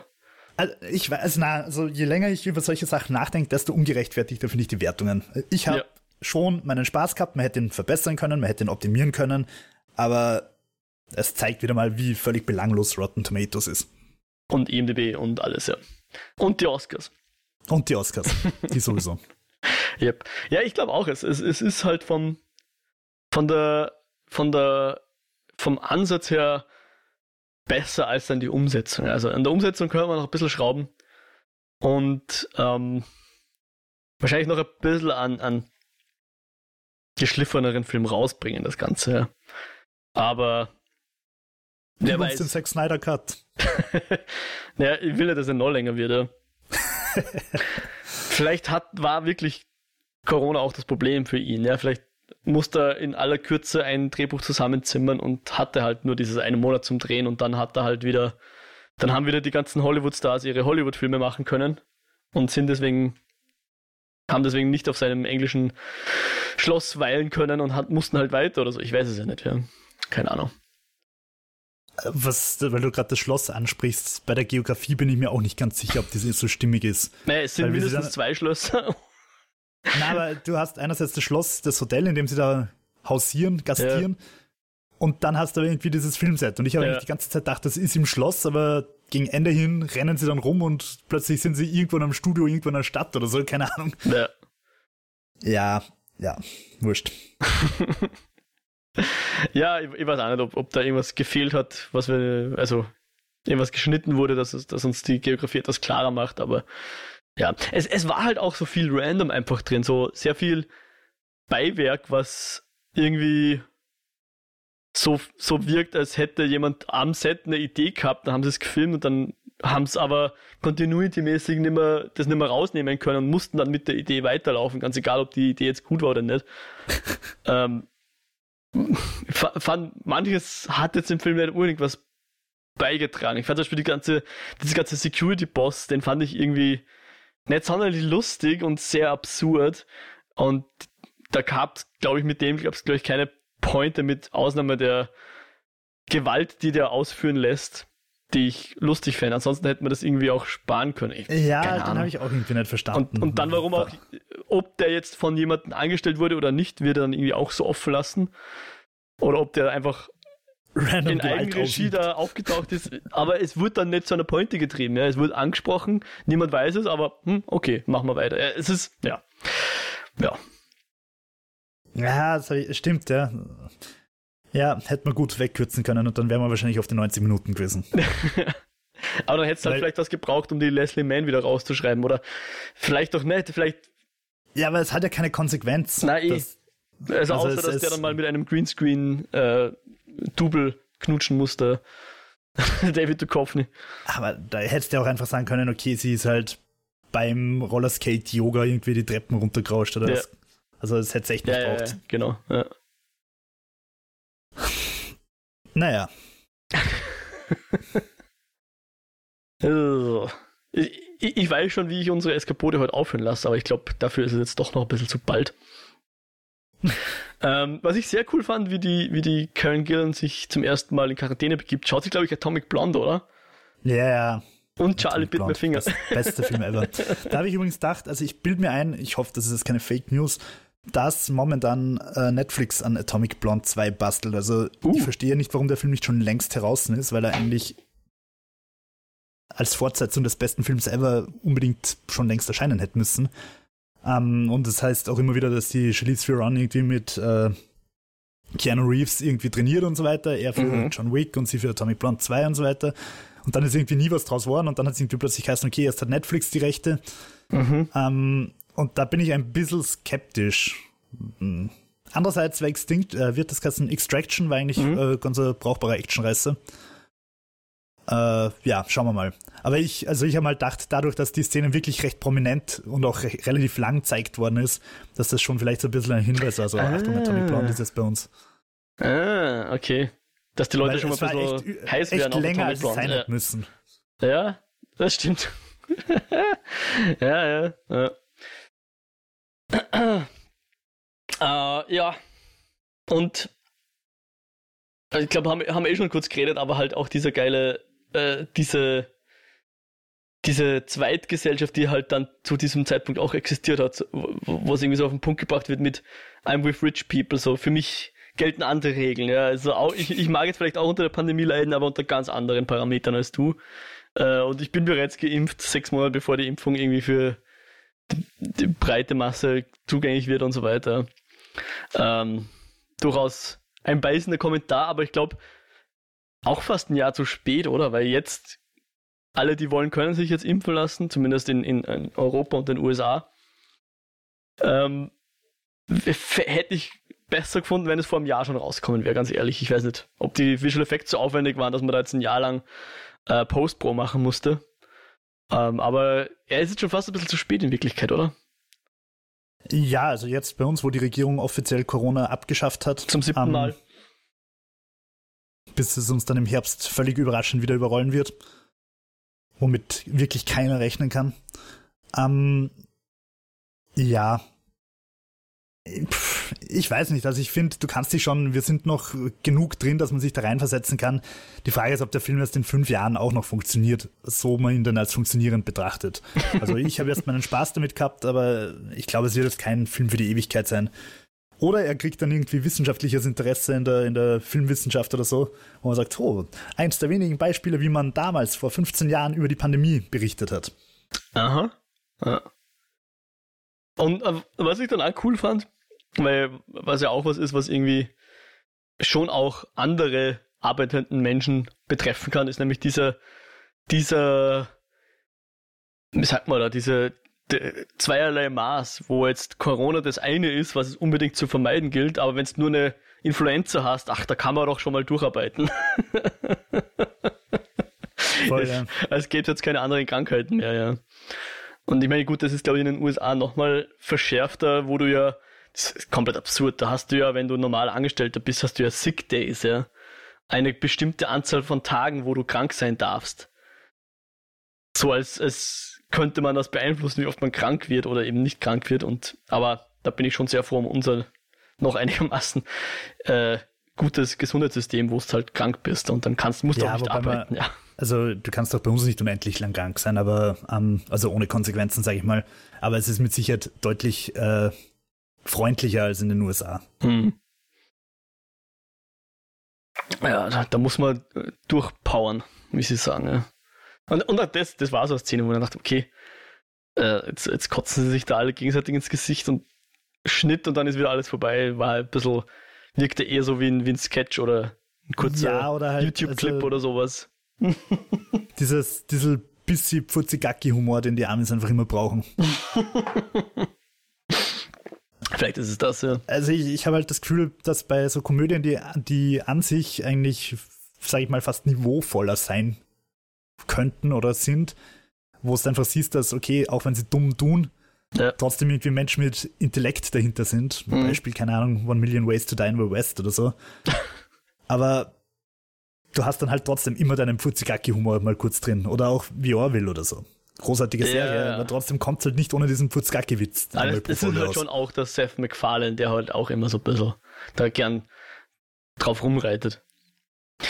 Also ich weiß, na, also je länger ich über solche Sachen nachdenke, desto ungerechtfertigter finde ich die Wertungen. Ich habe ja. schon meinen Spaß gehabt, man hätte ihn verbessern können, man hätte ihn optimieren können, aber es zeigt wieder mal, wie völlig belanglos Rotten Tomatoes ist. Und IMDb und alles, ja. Und die Oscars. Und die Oscars. Die sowieso. yep. Ja, ich glaube auch, es, es, es ist halt vom, von der, von der, vom Ansatz her besser als dann die Umsetzung. Also an der Umsetzung können wir noch ein bisschen schrauben und ähm, wahrscheinlich noch ein bisschen an, an geschliffeneren Film rausbringen, das Ganze. Ja. Aber Wer weiß. den Zack Snyder Cut. naja, ich will ja, dass er noch länger wird. Ja. vielleicht hat, war wirklich Corona auch das Problem für ihn. Ja, vielleicht musste er in aller Kürze ein Drehbuch zusammenzimmern und hatte halt nur dieses einen Monat zum Drehen und dann hat er halt wieder, dann haben wieder die ganzen Hollywood-Stars ihre Hollywood-Filme machen können und sind deswegen, haben deswegen nicht auf seinem englischen Schloss weilen können und hat, mussten halt weiter oder so. Ich weiß es ja nicht, ja. Keine Ahnung. Was, weil du gerade das Schloss ansprichst, bei der Geografie bin ich mir auch nicht ganz sicher, ob das so stimmig ist. Naja, es sind weil mindestens dann, zwei Schlösser. Na, aber du hast einerseits das Schloss, das Hotel, in dem sie da hausieren, gastieren. Ja. Und dann hast du irgendwie dieses Filmset. Und ich habe ja. die ganze Zeit gedacht, das ist im Schloss, aber gegen Ende hin rennen sie dann rum und plötzlich sind sie irgendwo in einem Studio, irgendwo in einer Stadt oder so, keine Ahnung. Ja. Ja, ja, wurscht. ja, ich, ich, weiß auch nicht, ob, ob, da irgendwas gefehlt hat, was wir, also irgendwas geschnitten wurde, dass, dass uns die Geografie etwas klarer macht, aber ja, es, es war halt auch so viel random einfach drin, so sehr viel Beiwerk, was irgendwie so, so wirkt, als hätte jemand am Set eine Idee gehabt, dann haben sie es gefilmt und dann haben es aber continuity-mäßig nicht mehr, das nicht mehr rausnehmen können und mussten dann mit der Idee weiterlaufen, ganz egal, ob die Idee jetzt gut war oder nicht. ähm, fand, manches hat jetzt im Film nicht unbedingt was beigetragen. Ich fand zum Beispiel die ganze, diese ganze Security-Boss, den fand ich irgendwie nicht sonderlich lustig und sehr absurd. Und da gab es, glaube ich, mit dem gab es, glaube ich, keine Pointe mit Ausnahme der Gewalt, die der ausführen lässt die ich lustig fände. Ansonsten hätte man das irgendwie auch sparen können. Ich, ja, den habe ich auch irgendwie nicht verstanden. Und, und, dann warum auch, ob der jetzt von jemandem angestellt wurde oder nicht, wird er dann irgendwie auch so offen lassen. Oder ob der einfach Random in Eigenregie da aufgetaucht ist. Aber es wird dann nicht zu einer Pointe getrieben. Ja. Es wird angesprochen, niemand weiß es, aber hm, okay, machen wir weiter. Es ist, ja. Ja. Ja, stimmt, ja. Ja, hätte man gut wegkürzen können und dann wären wir wahrscheinlich auf die 90 Minuten gewesen. Aber dann hättest du halt vielleicht was gebraucht, um die Leslie Mann wieder rauszuschreiben. Oder vielleicht doch nicht, vielleicht. Ja, aber es hat ja keine Konsequenz. Nein, eh. das, also, also außer, es, dass es, der dann mal mit einem Greenscreen äh, knutschen musste. David Duchovny. Aber da hättest du auch einfach sagen können, okay, sie ist halt beim Rollerskate-Yoga irgendwie die Treppen runtergerauscht oder ja. was. Also das hätte es echt nicht ja, braucht. Ja, genau. Ja. Naja. also, ich, ich, weiß schon, wie ich unsere Eskapode heute aufhören lasse, aber ich glaube, dafür ist es jetzt doch noch ein bisschen zu bald. ähm, was ich sehr cool fand, wie die, wie die Karen Gillan sich zum ersten Mal in Quarantäne begibt, schaut sich, glaube ich, Atomic Blonde, oder? Ja, yeah. Und Charlie Bit My Finger. Das beste Film ever. da habe ich übrigens gedacht, also ich bilde mir ein, ich hoffe, das ist jetzt keine Fake News, dass momentan äh, Netflix an Atomic Blonde 2 bastelt. Also uh. ich verstehe nicht, warum der Film nicht schon längst heraus ist, weil er eigentlich als Fortsetzung des besten Films ever unbedingt schon längst erscheinen hätte müssen. Ähm, und das heißt auch immer wieder, dass die Charlize Theron irgendwie mit äh, Keanu Reeves irgendwie trainiert und so weiter. Er für mhm. John Wick und sie für Atomic Blonde 2 und so weiter. Und dann ist irgendwie nie was draus geworden und dann hat es irgendwie plötzlich geheißen, okay, erst hat Netflix die Rechte. Mhm. Ähm, und da bin ich ein bisschen skeptisch. Hm. Andererseits war Extinct, äh, wird das Ganze Extraction, war eigentlich mhm. äh, ganz ein brauchbarer Actionreißer. Äh, ja, schauen wir mal. Aber ich, also ich habe mal gedacht, dadurch, dass die Szene wirklich recht prominent und auch re relativ lang gezeigt worden ist, dass das schon vielleicht so ein bisschen ein Hinweis war. Also, ah. Achtung, Atomic Blonde ist jetzt bei uns. Ah, okay. Dass die Leute Weil schon mal ein bisschen echt, heiß werden echt länger, als sein ja. müssen. Ja, das stimmt. ja, ja, ja. äh, ja. Und also ich glaube, haben, haben wir eh schon kurz geredet, aber halt auch dieser geile, äh, diese, diese Zweitgesellschaft, die halt dann zu diesem Zeitpunkt auch existiert hat, wo, es irgendwie so auf den Punkt gebracht wird mit I'm with rich people, so für mich gelten andere Regeln. Ja, also auch, ich, ich mag jetzt vielleicht auch unter der Pandemie leiden, aber unter ganz anderen Parametern als du. Äh, und ich bin bereits geimpft, sechs Monate bevor die Impfung irgendwie für die breite Masse zugänglich wird und so weiter. Ähm, durchaus ein beißender Kommentar, aber ich glaube, auch fast ein Jahr zu spät, oder? Weil jetzt alle, die wollen, können sich jetzt impfen lassen, zumindest in, in, in Europa und den USA. Ähm, hätte ich besser gefunden, wenn es vor einem Jahr schon rauskommen wäre, ganz ehrlich. Ich weiß nicht, ob die Visual Effects so aufwendig waren, dass man da jetzt ein Jahr lang äh, Post-Pro machen musste. Ähm, aber er ist jetzt schon fast ein bisschen zu spät in Wirklichkeit, oder? Ja, also jetzt bei uns, wo die Regierung offiziell Corona abgeschafft hat. Zum siebten ähm, Mal. Bis es uns dann im Herbst völlig überraschend wieder überrollen wird. Womit wirklich keiner rechnen kann. Ähm, ja, ich weiß nicht, also ich finde, du kannst dich schon, wir sind noch genug drin, dass man sich da reinversetzen kann. Die Frage ist, ob der Film erst in fünf Jahren auch noch funktioniert, so man ihn dann als funktionierend betrachtet. Also ich habe erst meinen Spaß damit gehabt, aber ich glaube, es wird jetzt kein Film für die Ewigkeit sein. Oder er kriegt dann irgendwie wissenschaftliches Interesse in der, in der Filmwissenschaft oder so, wo man sagt, oh, eins der wenigen Beispiele, wie man damals vor 15 Jahren über die Pandemie berichtet hat. Aha. Ja. Und äh, was ich dann auch cool fand, weil, was ja auch was ist, was irgendwie schon auch andere arbeitenden Menschen betreffen kann, ist nämlich dieser, dieser, wie sagt man da, diese zweierlei Maß, wo jetzt Corona das eine ist, was es unbedingt zu vermeiden gilt, aber wenn es nur eine Influenza hast, ach, da kann man doch schon mal durcharbeiten. Voll, ja. Es gibt jetzt keine anderen Krankheiten mehr, ja. Und ich meine, gut, das ist glaube ich in den USA nochmal verschärfter, wo du ja, das ist komplett absurd, da hast du ja, wenn du normal Angestellter bist, hast du ja Sick Days, ja. Eine bestimmte Anzahl von Tagen, wo du krank sein darfst. So als, als könnte man das beeinflussen, wie oft man krank wird oder eben nicht krank wird. Und aber da bin ich schon sehr froh um unser noch einigermaßen äh, gutes Gesundheitssystem, wo du halt krank bist und dann kannst, musst du ja, auch nicht arbeiten. Man, ja. Also du kannst doch bei uns nicht unendlich lang krank sein, aber ähm, also ohne Konsequenzen, sage ich mal. Aber es ist mit Sicherheit deutlich äh, freundlicher als in den USA. Hm. Ja, da, da, muss man äh, durchpowern, wie sie sagen. Ja. Und, und das, das war so eine Szene, wo ich dachte, okay, äh, jetzt, jetzt kotzen sie sich da alle gegenseitig ins Gesicht und Schnitt und dann ist wieder alles vorbei. War ein bisschen, wirkte eher so wie ein, wie ein Sketch oder ein kurzer ja, halt, YouTube-Clip also, oder sowas. Dieses, dieser bisschen Pfutzigacki-Humor, den die Amis einfach immer brauchen. Vielleicht ist es das, ja. Also ich, ich habe halt das Gefühl, dass bei so Komödien, die, die an sich eigentlich, sage ich mal, fast niveauvoller sein könnten oder sind, wo es einfach siehst, dass, okay, auch wenn sie dumm tun, ja. trotzdem irgendwie Menschen mit Intellekt dahinter sind. Mhm. Beispiel, keine Ahnung, One Million Ways to Die in the West oder so. Aber du hast dann halt trotzdem immer deinen Pfutzigaki-Humor mal kurz drin. Oder auch wie Orville oder so. Großartige Serie, ja, ja. aber trotzdem kommt es halt nicht ohne diesen Pfutzigaki-Witz. Das, das ist halt schon auch der Seth MacFarlane, der halt auch immer so ein bisschen da gern drauf rumreitet.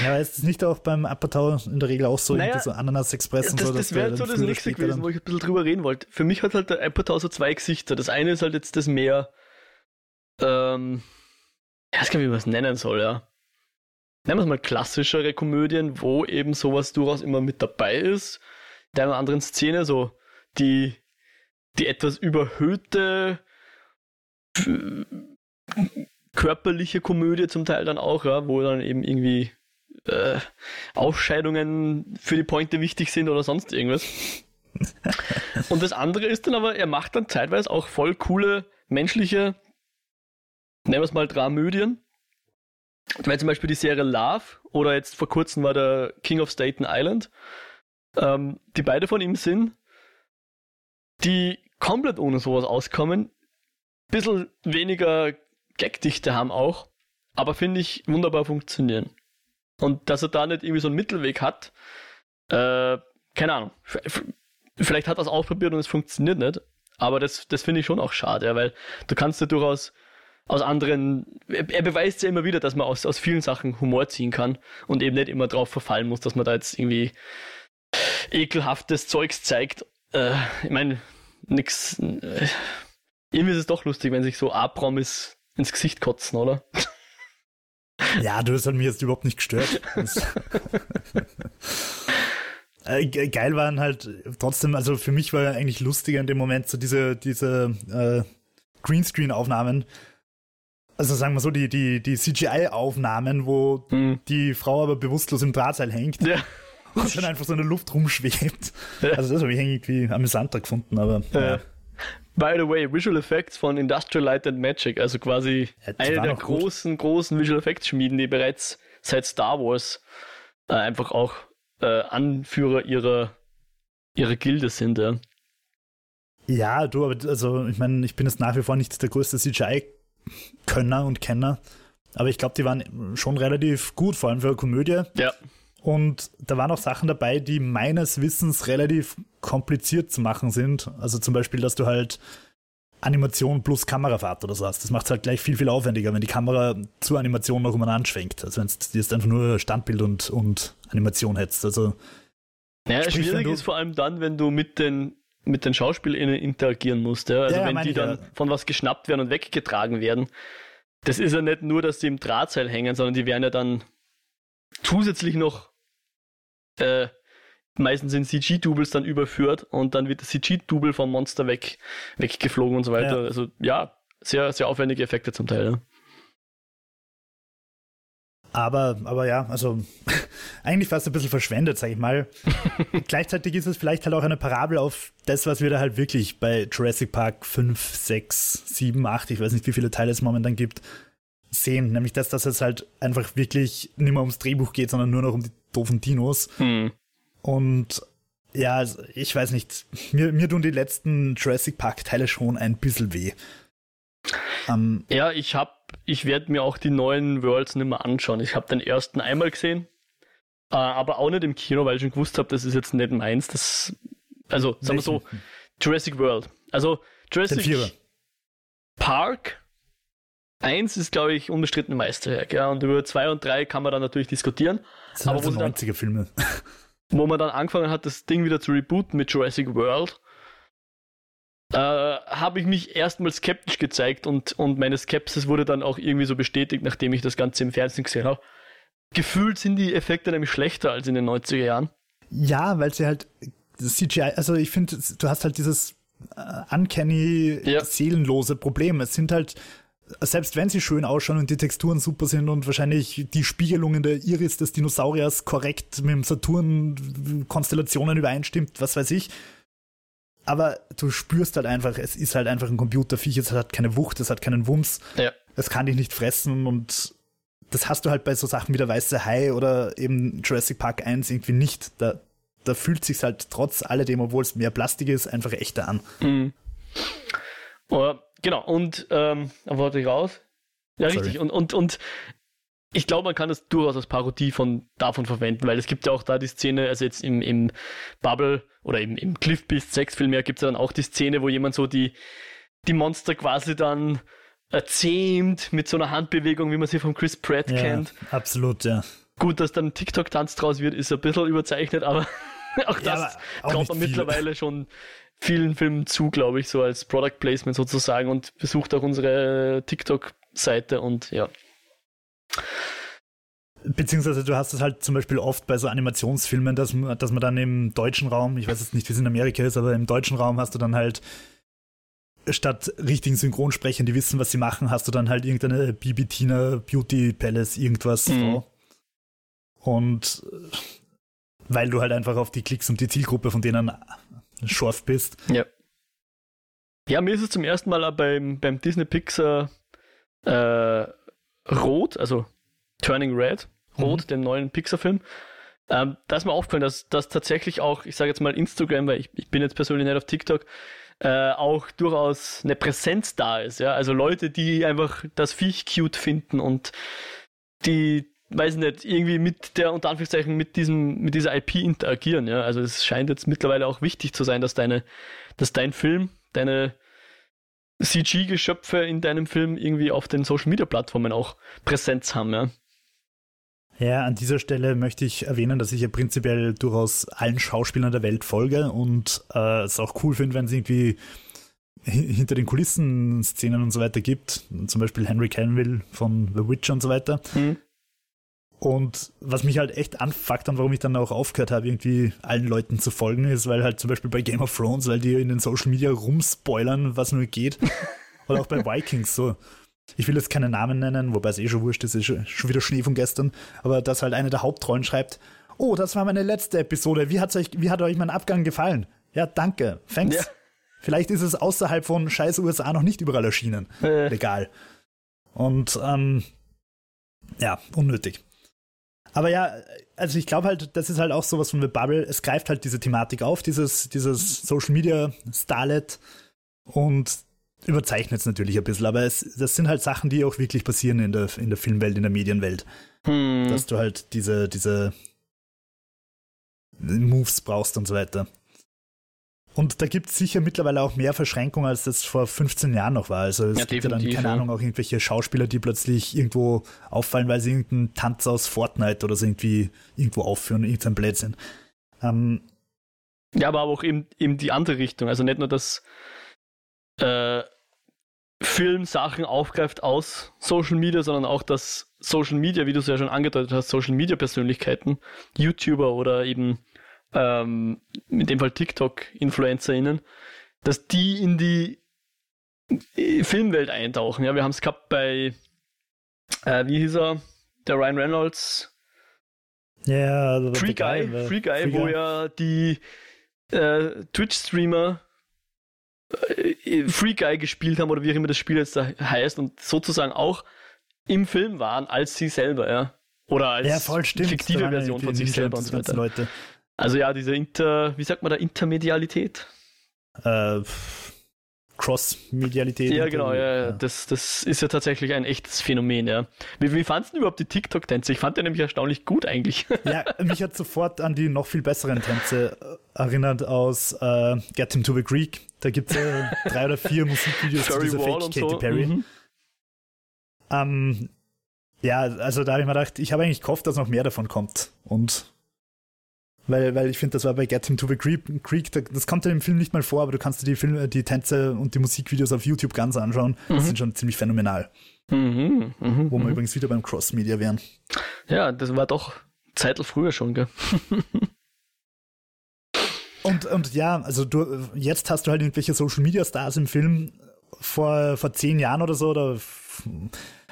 Ja, ist es nicht auch beim Apatow in der Regel auch so, naja, so Ananas Express und das, so? Das wäre so das nächste gewesen, wo ich ein bisschen drüber reden wollte. Für mich hat halt der Apatow so zwei Gesichter. Das eine ist halt jetzt das mehr, ähm, ich weiß gar nicht, wie man es nennen soll, ja nennen wir es mal klassischere Komödien, wo eben sowas durchaus immer mit dabei ist. In der anderen Szene, so die, die etwas überhöhte körperliche Komödie zum Teil dann auch, ja, wo dann eben irgendwie äh, Ausscheidungen für die Pointe wichtig sind oder sonst irgendwas. Und das andere ist dann aber, er macht dann zeitweise auch voll coole menschliche, nennen wir es mal Dramödien, weil zum Beispiel die Serie Love oder jetzt vor kurzem war der King of Staten Island, ähm, die beide von ihm sind, die komplett ohne sowas auskommen, bisschen weniger Gagdichte haben auch, aber finde ich wunderbar funktionieren. Und dass er da nicht irgendwie so einen Mittelweg hat, äh, keine Ahnung. Vielleicht hat er es ausprobiert und es funktioniert nicht, aber das, das finde ich schon auch schade, ja, weil du kannst ja durchaus aus anderen, er beweist ja immer wieder, dass man aus, aus vielen Sachen Humor ziehen kann und eben nicht immer drauf verfallen muss, dass man da jetzt irgendwie ekelhaftes Zeugs zeigt. Äh, ich meine, nix. Äh, irgendwie ist es doch lustig, wenn sich so A-Promis ins Gesicht kotzen, oder? Ja, du, hast halt mich jetzt überhaupt nicht gestört. äh, geil waren halt trotzdem, also für mich war ja eigentlich lustiger in dem Moment so diese, diese äh, Greenscreen-Aufnahmen, also sagen wir so, die, die, die CGI-Aufnahmen, wo mhm. die Frau aber bewusstlos im Drahtseil hängt. Ja. Und dann einfach so in der Luft rumschwebt. Ja. Also das habe ich irgendwie amüsanter gefunden, aber. Ja. Ja. By the way, Visual Effects von Industrial Light and Magic, also quasi eine der großen, gut. großen Visual Effects Schmieden, die bereits seit Star Wars äh, einfach auch äh, Anführer ihrer, ihrer Gilde sind. Ja. Ja, du, aber also ich meine, ich bin jetzt nach wie vor nicht der größte CGI Könner und Kenner. Aber ich glaube, die waren schon relativ gut, vor allem für eine Komödie. Ja. Und da waren auch Sachen dabei, die meines Wissens relativ kompliziert zu machen sind. Also zum Beispiel, dass du halt Animation plus Kamerafahrt oder so hast. Das macht es halt gleich viel, viel aufwendiger, wenn die Kamera zur Animation noch umeinander schwenkt. Also wenn es jetzt einfach nur Standbild und, und Animation hättest. Also ja, sprich, schwierig ist vor allem dann, wenn du mit den mit den SchauspielerInnen interagieren musst. Ja? Also ja, wenn die dann ja. von was geschnappt werden und weggetragen werden, das ist ja nicht nur, dass die im Drahtseil hängen, sondern die werden ja dann zusätzlich noch äh, meistens in CG-Doubles dann überführt und dann wird das CG-Double vom Monster weg, weggeflogen und so weiter. Ja. Also ja, sehr, sehr aufwendige Effekte zum Teil. Ja. Aber, aber ja, also eigentlich fast ein bisschen verschwendet, sag ich mal. Gleichzeitig ist es vielleicht halt auch eine Parabel auf das, was wir da halt wirklich bei Jurassic Park 5, 6, 7, 8, ich weiß nicht, wie viele Teile es momentan gibt, sehen. Nämlich, dass das jetzt halt einfach wirklich nicht mehr ums Drehbuch geht, sondern nur noch um die doofen Dinos. Hm. Und ja, also ich weiß nicht, mir, mir tun die letzten Jurassic Park Teile schon ein bisschen weh. Ähm, ja, ich hab, ich werde mir auch die neuen Worlds nicht mehr anschauen. Ich habe den ersten einmal gesehen, äh, aber auch nicht im Kino, weil ich schon gewusst habe, das ist jetzt nicht meins. Das, also, sagen wir so, Jurassic World. Also, Jurassic Park 1 ist, glaube ich, unbestritten Meisterwerk, ja. Und über 2 und 3 kann man dann natürlich diskutieren. Das sind aber also 90er Filme. wo man dann angefangen hat, das Ding wieder zu rebooten mit Jurassic World, äh, habe ich mich erstmal skeptisch gezeigt und, und meine Skepsis wurde dann auch irgendwie so bestätigt, nachdem ich das Ganze im Fernsehen gesehen habe. Gefühlt sind die Effekte nämlich schlechter als in den 90er Jahren. Ja, weil sie halt CGI, also ich finde, du hast halt dieses uh, uncanny, ja. seelenlose Problem. Es sind halt selbst wenn sie schön ausschauen und die Texturen super sind und wahrscheinlich die Spiegelungen der Iris des Dinosauriers korrekt mit dem Saturn-Konstellationen übereinstimmt, was weiß ich. Aber du spürst halt einfach, es ist halt einfach ein Computerviech, es hat keine Wucht, es hat keinen Wumms, ja. es kann dich nicht fressen und das hast du halt bei so Sachen wie der Weiße Hai oder eben Jurassic Park 1 irgendwie nicht. Da, da fühlt sich halt trotz alledem, obwohl es mehr Plastik ist, einfach echter an. Mhm. Oh, Genau, und ähm, wollte ich raus. Ja, Sorry. richtig. Und, und, und ich glaube, man kann das durchaus als Parodie von davon verwenden, weil es gibt ja auch da die Szene, also jetzt im, im Bubble oder im, im Cliff Beast 6 Film gibt es ja dann auch die Szene, wo jemand so die, die Monster quasi dann erzähmt mit so einer Handbewegung, wie man sie von Chris Pratt ja, kennt. Absolut, ja. Gut, dass dann TikTok-Tanz draus wird, ist ein bisschen überzeichnet, aber auch das ja, traut man mittlerweile schon vielen Filmen zu, glaube ich, so als Product Placement sozusagen und besucht auch unsere TikTok-Seite und ja. Beziehungsweise du hast es halt zum Beispiel oft bei so Animationsfilmen, dass, dass man dann im deutschen Raum, ich weiß jetzt nicht, wie es in Amerika ist, aber im deutschen Raum hast du dann halt statt richtigen Synchronsprechern, die wissen, was sie machen, hast du dann halt irgendeine Bibi Tina Beauty Palace, irgendwas. Mhm. Und weil du halt einfach auf die Klicks und die Zielgruppe von denen scharf bist. Ja. Ja, mir ist es zum ersten Mal beim, beim Disney Pixar äh, Rot, also Turning Red, Rot, mhm. dem neuen Pixar-Film, ähm, da ist mir aufgefallen, dass, dass tatsächlich auch, ich sage jetzt mal Instagram, weil ich, ich bin jetzt persönlich nicht auf TikTok, äh, auch durchaus eine Präsenz da ist. Ja? Also Leute, die einfach das Viech cute finden und die weiß nicht, irgendwie mit der, unter Anführungszeichen, mit diesem, mit dieser IP interagieren, ja. Also es scheint jetzt mittlerweile auch wichtig zu sein, dass deine, dass dein Film, deine CG-Geschöpfe in deinem Film irgendwie auf den Social Media Plattformen auch Präsenz haben, ja. Ja, an dieser Stelle möchte ich erwähnen, dass ich ja prinzipiell durchaus allen Schauspielern der Welt folge und äh, es auch cool finde, wenn es irgendwie hinter den Kulissen Szenen und so weiter gibt. Zum Beispiel Henry Cavill von The Witch und so weiter. Mhm. Und was mich halt echt anfuckt und warum ich dann auch aufgehört habe, irgendwie allen Leuten zu folgen, ist, weil halt zum Beispiel bei Game of Thrones, weil die in den Social Media rumspoilern, was nur geht. Oder auch bei Vikings so. Ich will jetzt keine Namen nennen, wobei es eh schon wurscht ist, ist schon wieder Schnee von gestern. Aber dass halt eine der Hauptrollen schreibt, oh, das war meine letzte Episode. Wie, hat's euch, wie hat euch mein Abgang gefallen? Ja, danke. Thanks. Ja. Vielleicht ist es außerhalb von scheiß USA noch nicht überall erschienen. Äh. Legal. Und ähm, ja, unnötig. Aber ja, also ich glaube halt, das ist halt auch sowas von The Bubble. Es greift halt diese Thematik auf, dieses, dieses Social Media Starlet und überzeichnet es natürlich ein bisschen. Aber es, das sind halt Sachen, die auch wirklich passieren in der, in der Filmwelt, in der Medienwelt. Hm. Dass du halt diese, diese Moves brauchst und so weiter. Und da gibt es sicher mittlerweile auch mehr Verschränkungen, als das vor 15 Jahren noch war. Also es ja, gibt ja dann, keine. Ahnung, auch irgendwelche Schauspieler, die plötzlich irgendwo auffallen, weil sie irgendeinen Tanz aus Fortnite oder so irgendwie irgendwo aufführen, irgendein Blödsinn. Ähm, ja, aber auch eben, eben die andere Richtung. Also nicht nur, dass äh, Film Sachen aufgreift aus Social Media, sondern auch, dass Social Media, wie du es ja schon angedeutet hast, Social Media Persönlichkeiten, YouTuber oder eben ähm, in dem Fall TikTok-InfluencerInnen, dass die in die Filmwelt eintauchen. Ja, wir haben es gehabt bei, äh, wie hieß er, der Ryan Reynolds ja, also Free Guy, Guy Free Guy, Free wo Guy. ja die äh, Twitch-Streamer äh, Free Guy gespielt haben oder wie auch immer das Spiel jetzt da heißt und sozusagen auch im Film waren als sie selber, ja. Oder als ja, voll, fiktive Version von sich selber und so weiter. Leute. Also ja, diese Inter, wie sagt man da, Intermedialität? Äh, Cross-Medialität. Ja, genau, ja, ja. Das, das ist ja tatsächlich ein echtes Phänomen, ja. Wie, wie fandest du überhaupt die TikTok-Tänze? Ich fand die nämlich erstaunlich gut eigentlich. Ja, mich hat sofort an die noch viel besseren Tänze äh, erinnert aus äh, Get Him to the Greek. Da gibt es ja drei oder vier Musikvideos zu dieser Fake Katy so. Perry. Mhm. Ähm, ja, also da habe ich mir gedacht, ich habe eigentlich gehofft, dass noch mehr davon kommt. Und weil, weil ich finde, das war bei Get Him to the Creek, das kommt ja im Film nicht mal vor, aber du kannst dir die Filme, die Tänze und die Musikvideos auf YouTube ganz anschauen. Mhm. Die sind schon ziemlich phänomenal. Mhm, mh, Wo wir mh. übrigens wieder beim Cross-Media wären. Ja, das war doch Zeitel früher schon, gell? und, und ja, also du, jetzt hast du halt irgendwelche Social Media Stars im Film vor, vor zehn Jahren oder so, oder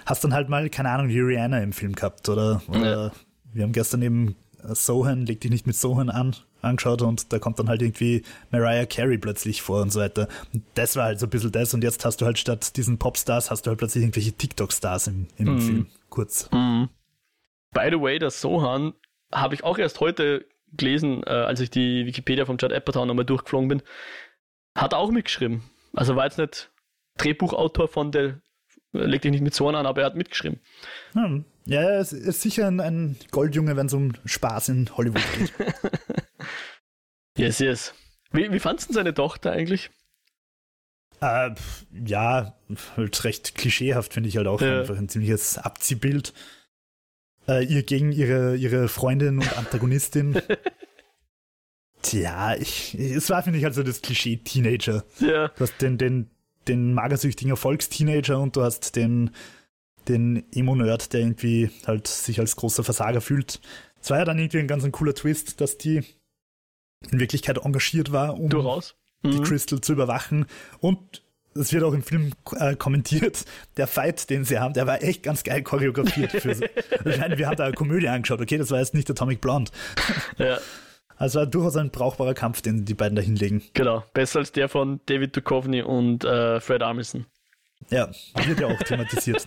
hast dann halt mal, keine Ahnung, die Rihanna im Film gehabt, oder, oder ja. wir haben gestern eben Sohan, leg dich nicht mit Sohan an, angeschaut und da kommt dann halt irgendwie Mariah Carey plötzlich vor und so weiter. Und das war halt so ein bisschen das und jetzt hast du halt statt diesen Popstars hast du halt plötzlich irgendwelche TikTok-Stars im, im mm. Film, kurz. Mm. By the way, das Sohan habe ich auch erst heute gelesen, äh, als ich die Wikipedia von Judd Apatow nochmal durchgeflogen bin, hat auch mitgeschrieben. Also war jetzt nicht Drehbuchautor von der Leg dich nicht mit Sohan an, aber er hat mitgeschrieben. Hm. Ja, er ist, sicher ein, ein Goldjunge, wenn es um Spaß in Hollywood geht. yes, yes. Wie, wie fandest du seine Tochter eigentlich? Äh, ja, halt recht klischeehaft finde ich halt auch. Ja. Einfach ein ziemliches Abziehbild. Äh, ihr gegen ihre, ihre Freundin und Antagonistin. Tja, ich, es war, finde ich, halt so das Klischee-Teenager. Ja. Du hast den, den, den magersüchtigen Erfolgsteenager und du hast den den Emo-Nerd, der irgendwie halt sich als großer Versager fühlt. Es war ja dann irgendwie ein ganz ein cooler Twist, dass die in Wirklichkeit engagiert war, um Durchaus. Mhm. die Crystal zu überwachen. Und es wird auch im Film äh, kommentiert, der Fight, den sie haben, der war echt ganz geil choreografiert. Für so. ich meine, wir haben da eine Komödie angeschaut, okay, das war jetzt nicht Atomic Blonde. Ja. Also war durchaus ein brauchbarer Kampf, den die beiden da hinlegen. Genau, besser als der von David Duchovny und äh, Fred Armisen. Ja, wird ja auch thematisiert.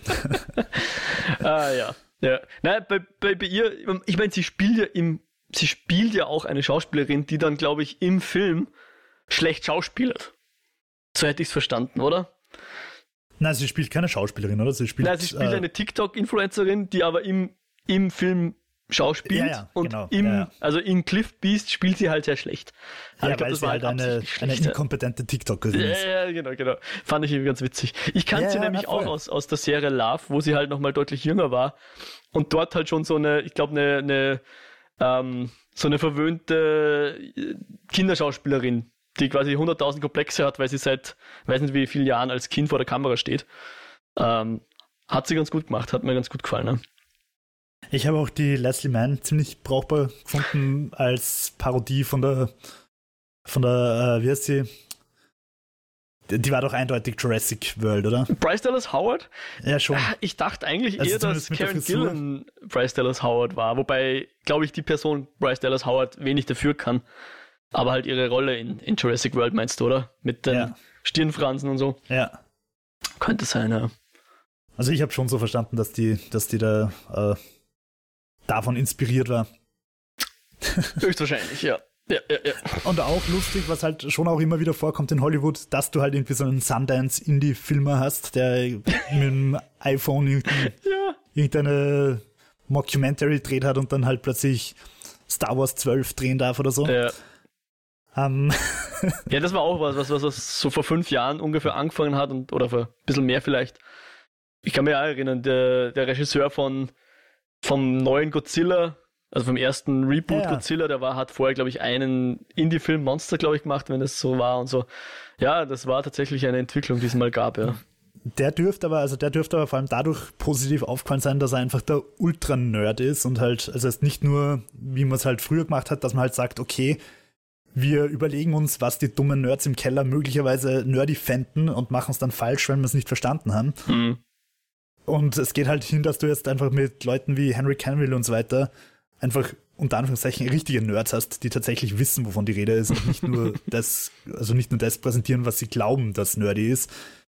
ah ja. Ja. Nein, bei, bei, bei ihr, ich meine, sie spielt ja im, sie spielt ja auch eine Schauspielerin, die dann, glaube ich, im Film schlecht schauspielert. So hätte ich es verstanden, oder? Nein, sie spielt keine Schauspielerin, oder? Sie spielt, Nein, sie spielt äh, eine TikTok-Influencerin, die aber im, im Film schauspielt. Ja, ja, und genau, im, ja, also in Cliff Beast spielt sie halt sehr schlecht. Also ja, ich glaub, das war halt eine, eine inkompetente TikTokerin. Ja, ja, genau, genau. Fand ich irgendwie ganz witzig. Ich kannte sie nämlich auch aus, aus der Serie Love, wo sie halt nochmal deutlich jünger war und dort halt schon so eine, ich glaube, eine, eine ähm, so eine verwöhnte äh, Kinderschauspielerin, die quasi 100.000 Komplexe hat, weil sie seit, weiß nicht wie vielen Jahren als Kind vor der Kamera steht. Ähm, hat sie ganz gut gemacht, hat mir ganz gut gefallen. Ne? Ich habe auch die Leslie Mann ziemlich brauchbar gefunden als Parodie von der, von der, äh, wie heißt sie? Die war doch eindeutig Jurassic World, oder? Bryce Dallas Howard? Ja, schon. Ah, ich dachte eigentlich also eher, dass Karen Gillan Bryce Dallas Howard war, wobei, glaube ich, die Person Bryce Dallas Howard wenig dafür kann. Aber halt ihre Rolle in, in Jurassic World meinst du, oder? Mit den ja. Stirnfransen und so. Ja. Könnte sein, ja. Also ich habe schon so verstanden, dass die, dass die da äh, davon inspiriert war. Höchstwahrscheinlich, ja. Ja, ja, ja. Und auch lustig, was halt schon auch immer wieder vorkommt in Hollywood, dass du halt irgendwie so einen Sundance-Indie-Filmer hast, der mit dem iPhone ja. irgendeine Mockumentary dreht hat und dann halt plötzlich Star Wars 12 drehen darf oder so. Ja. Um. ja, das war auch was, was, was, was so vor fünf Jahren ungefähr angefangen hat und, oder vor ein bisschen mehr vielleicht. Ich kann mich auch erinnern, der, der Regisseur von vom neuen Godzilla, also vom ersten Reboot ja. Godzilla, der war, hat vorher, glaube ich, einen Indie-Film Monster, glaube ich, gemacht, wenn es so war und so. Ja, das war tatsächlich eine Entwicklung, die es mal gab, ja. Der dürfte aber, also der dürfte aber vor allem dadurch positiv aufgefallen sein, dass er einfach der Ultra-Nerd ist und halt, also es ist nicht nur, wie man es halt früher gemacht hat, dass man halt sagt, okay, wir überlegen uns, was die dummen Nerds im Keller möglicherweise nerdy fänden und machen es dann falsch, wenn wir es nicht verstanden haben. Mhm Und es geht halt hin, dass du jetzt einfach mit Leuten wie Henry Cavill und so weiter einfach unter Anführungszeichen richtige Nerds hast, die tatsächlich wissen, wovon die Rede ist und nicht nur das, also nicht nur das präsentieren, was sie glauben, dass nerdy ist.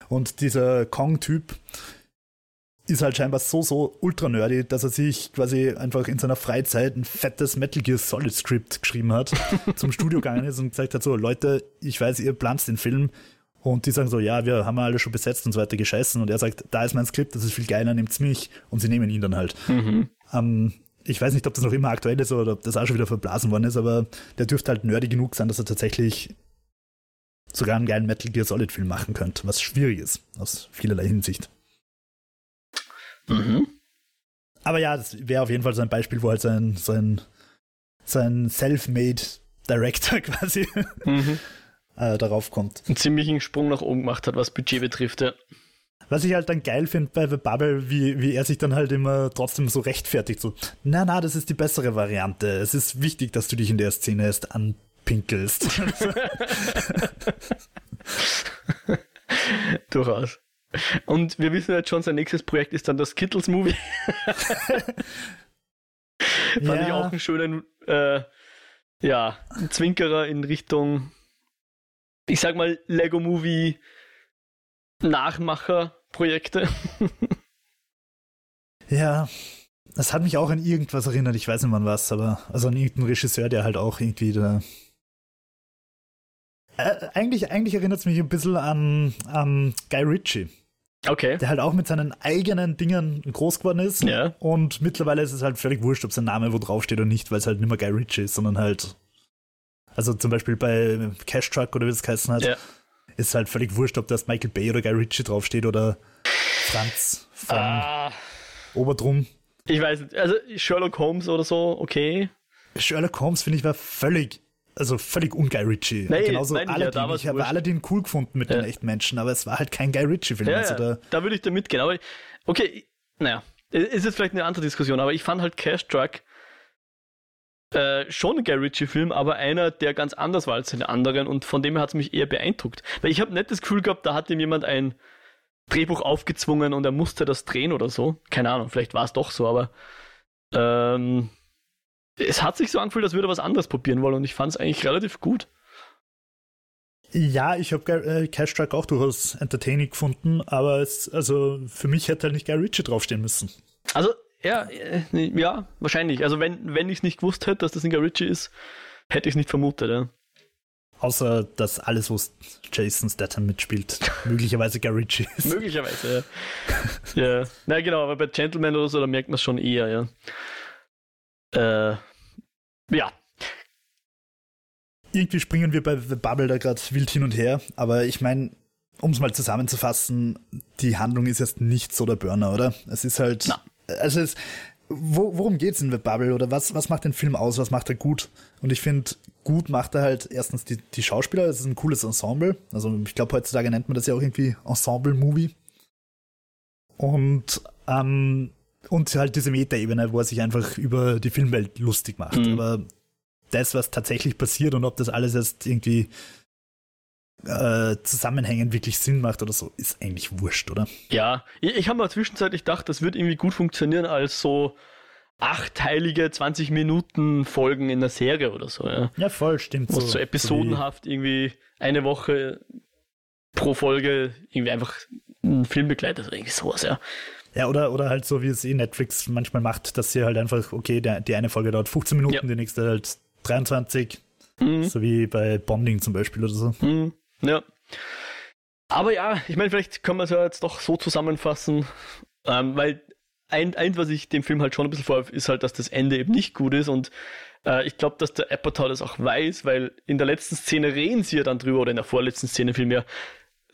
Und dieser Kong-Typ ist halt scheinbar so, so ultra nerdy, dass er sich quasi einfach in seiner Freizeit ein fettes Metal Gear Solid Script geschrieben hat, zum Studio gegangen ist und gesagt hat, so, Leute, ich weiß, ihr plant den Film und die sagen so, ja, wir haben alle schon besetzt und so weiter gescheißen. Und er sagt, da ist mein Skript, das ist viel geiler, nehmt's mich. Und sie nehmen ihn dann halt. Mhm. Ähm, ich weiß nicht, ob das noch immer aktuell ist oder ob das auch schon wieder verblasen worden ist, aber der dürfte halt nerdy genug sein, dass er tatsächlich sogar einen geilen Metal Gear Solid Film machen könnte, was schwierig ist, aus vielerlei Hinsicht. Mhm. Aber ja, das wäre auf jeden Fall so ein Beispiel, wo halt sein, sein, sein Self-Made Director quasi mhm. Äh, darauf kommt. Einen ziemlichen Sprung nach oben gemacht hat, was Budget betrifft, ja. Was ich halt dann geil finde bei The Bubble, wie, wie er sich dann halt immer trotzdem so rechtfertigt, so, na, na, das ist die bessere Variante. Es ist wichtig, dass du dich in der Szene erst anpinkelst. Durchaus. Und wir wissen jetzt schon, sein nächstes Projekt ist dann das Kittles Movie. Fand ja. ich auch einen schönen, äh, ja, Zwinkerer in Richtung, ich sag mal, Lego Movie Nachmacher-Projekte. ja, das hat mich auch an irgendwas erinnert, ich weiß nicht mal was, aber also an irgendeinen Regisseur, der halt auch irgendwie da. Äh, eigentlich, eigentlich erinnert es mich ein bisschen an, an Guy Ritchie. Okay. Der halt auch mit seinen eigenen Dingen groß geworden ist. Ja. Und mittlerweile ist es halt völlig wurscht, ob sein Name wo draufsteht oder nicht, weil es halt nicht mehr Guy Ritchie ist, sondern halt. Also zum Beispiel bei Cash Truck oder wie es geheißen hat. Ja. Ist halt völlig wurscht, ob das Michael Bay oder Guy Ritchie draufsteht oder Franz von ah. Oberdrum. Ich weiß nicht. Also Sherlock Holmes oder so, okay. Sherlock Holmes finde ich war völlig also völlig un Guy Ritchie. Nee, Genauso Aladdin. Ja, ich habe Aladdin cool gefunden mit ja. den echten Menschen, aber es war halt kein Guy Ritchie-Film. Ja, also da, da würde ich da mitgehen. Aber okay, naja, ist jetzt vielleicht eine andere Diskussion, aber ich fand halt Cash Truck äh, schon ein Guy Ritchie-Film, aber einer, der ganz anders war als die anderen und von dem her hat es mich eher beeindruckt. Weil ich habe nicht das Gefühl gehabt, da hat ihm jemand ein Drehbuch aufgezwungen und er musste das drehen oder so. Keine Ahnung, vielleicht war es doch so, aber ähm, es hat sich so angefühlt, als würde er was anderes probieren wollen und ich fand es eigentlich relativ gut. Ja, ich habe äh, Cash Truck auch durchaus entertaining gefunden, aber es, also für mich hätte halt nicht Guy Ritchie draufstehen müssen. Also, ja, äh, ja, wahrscheinlich. Also wenn, wenn ich es nicht gewusst hätte, dass das ein Ritchie ist, hätte ich es nicht vermutet, ja. Außer, dass alles, wo Jason Statham mitspielt, möglicherweise Ritchie ist. Möglicherweise, ja. ja. Na genau, aber bei Gentleman oder so, da merkt man es schon eher, ja. Äh, ja. Irgendwie springen wir bei The Bubble da gerade wild hin und her, aber ich meine, um es mal zusammenzufassen, die Handlung ist jetzt nicht so der Burner, oder? Es ist halt. Na. Also es, wo, worum geht's in The Bubble oder was, was macht den Film aus, was macht er gut? Und ich finde, gut macht er halt erstens die, die Schauspieler, es ist ein cooles Ensemble. Also ich glaube, heutzutage nennt man das ja auch irgendwie Ensemble-Movie. Und ähm, und halt diese Metaebene, wo er sich einfach über die Filmwelt lustig macht. Mhm. Aber das, was tatsächlich passiert und ob das alles erst irgendwie äh, zusammenhängend wirklich Sinn macht oder so, ist eigentlich wurscht, oder? Ja, ich, ich habe mal zwischenzeitlich gedacht, das wird irgendwie gut funktionieren als so achtteilige 20 Minuten Folgen in der Serie oder so. Ja, ja voll, stimmt. Wo so, so episodenhaft so irgendwie eine Woche pro Folge irgendwie einfach ein Film begleitet oder irgendwie sowas, ja. Ja, oder, oder halt so, wie es eh Netflix manchmal macht, dass sie halt einfach, okay, der, die eine Folge dauert 15 Minuten, ja. die nächste halt 23. Mhm. So wie bei Bonding zum Beispiel oder so. Mhm. Ja. Aber ja, ich meine, vielleicht können wir es ja jetzt doch so zusammenfassen, ähm, weil ein, ein, was ich dem Film halt schon ein bisschen vorwerfe, ist halt, dass das Ende eben nicht gut ist und äh, ich glaube, dass der Apatow das auch weiß, weil in der letzten Szene reden sie ja dann drüber, oder in der vorletzten Szene vielmehr,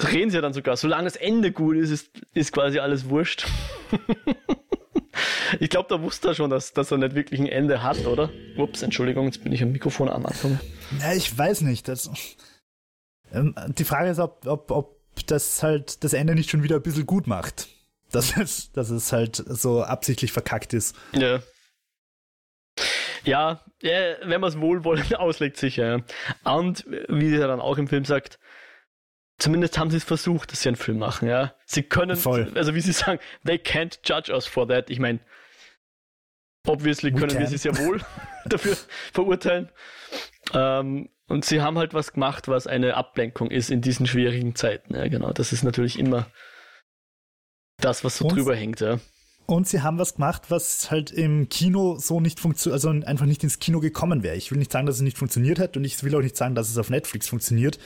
reden sie ja dann sogar. Solange das Ende gut ist, ist, ist quasi alles wurscht. ich glaube, da wusste er schon, dass, dass er nicht wirklich ein Ende hat, oder? Ups, Entschuldigung, jetzt bin ich am Mikrofon am Anfang. Ja, ich weiß nicht. Das, die Frage ist, ob, ob, ob das halt das Ende nicht schon wieder ein bisschen gut macht. Dass es, dass es halt so absichtlich verkackt ist. Ja. Ja, ja wenn man es wohlwollend auslegt, sicher. Und wie er dann auch im Film sagt, zumindest haben sie es versucht, dass sie einen Film machen, ja. Sie können, Voll. also wie sie sagen, they can't judge us for that. Ich meine, obviously we können can. wir sie sehr wohl dafür verurteilen. Ähm, und sie haben halt was gemacht, was eine Ablenkung ist in diesen schwierigen Zeiten. Ja, genau. Das ist natürlich immer das, was so und, drüber hängt, ja. Und sie haben was gemacht, was halt im Kino so nicht funktioniert, also einfach nicht ins Kino gekommen wäre. Ich will nicht sagen, dass es nicht funktioniert hat und ich will auch nicht sagen, dass es auf Netflix funktioniert.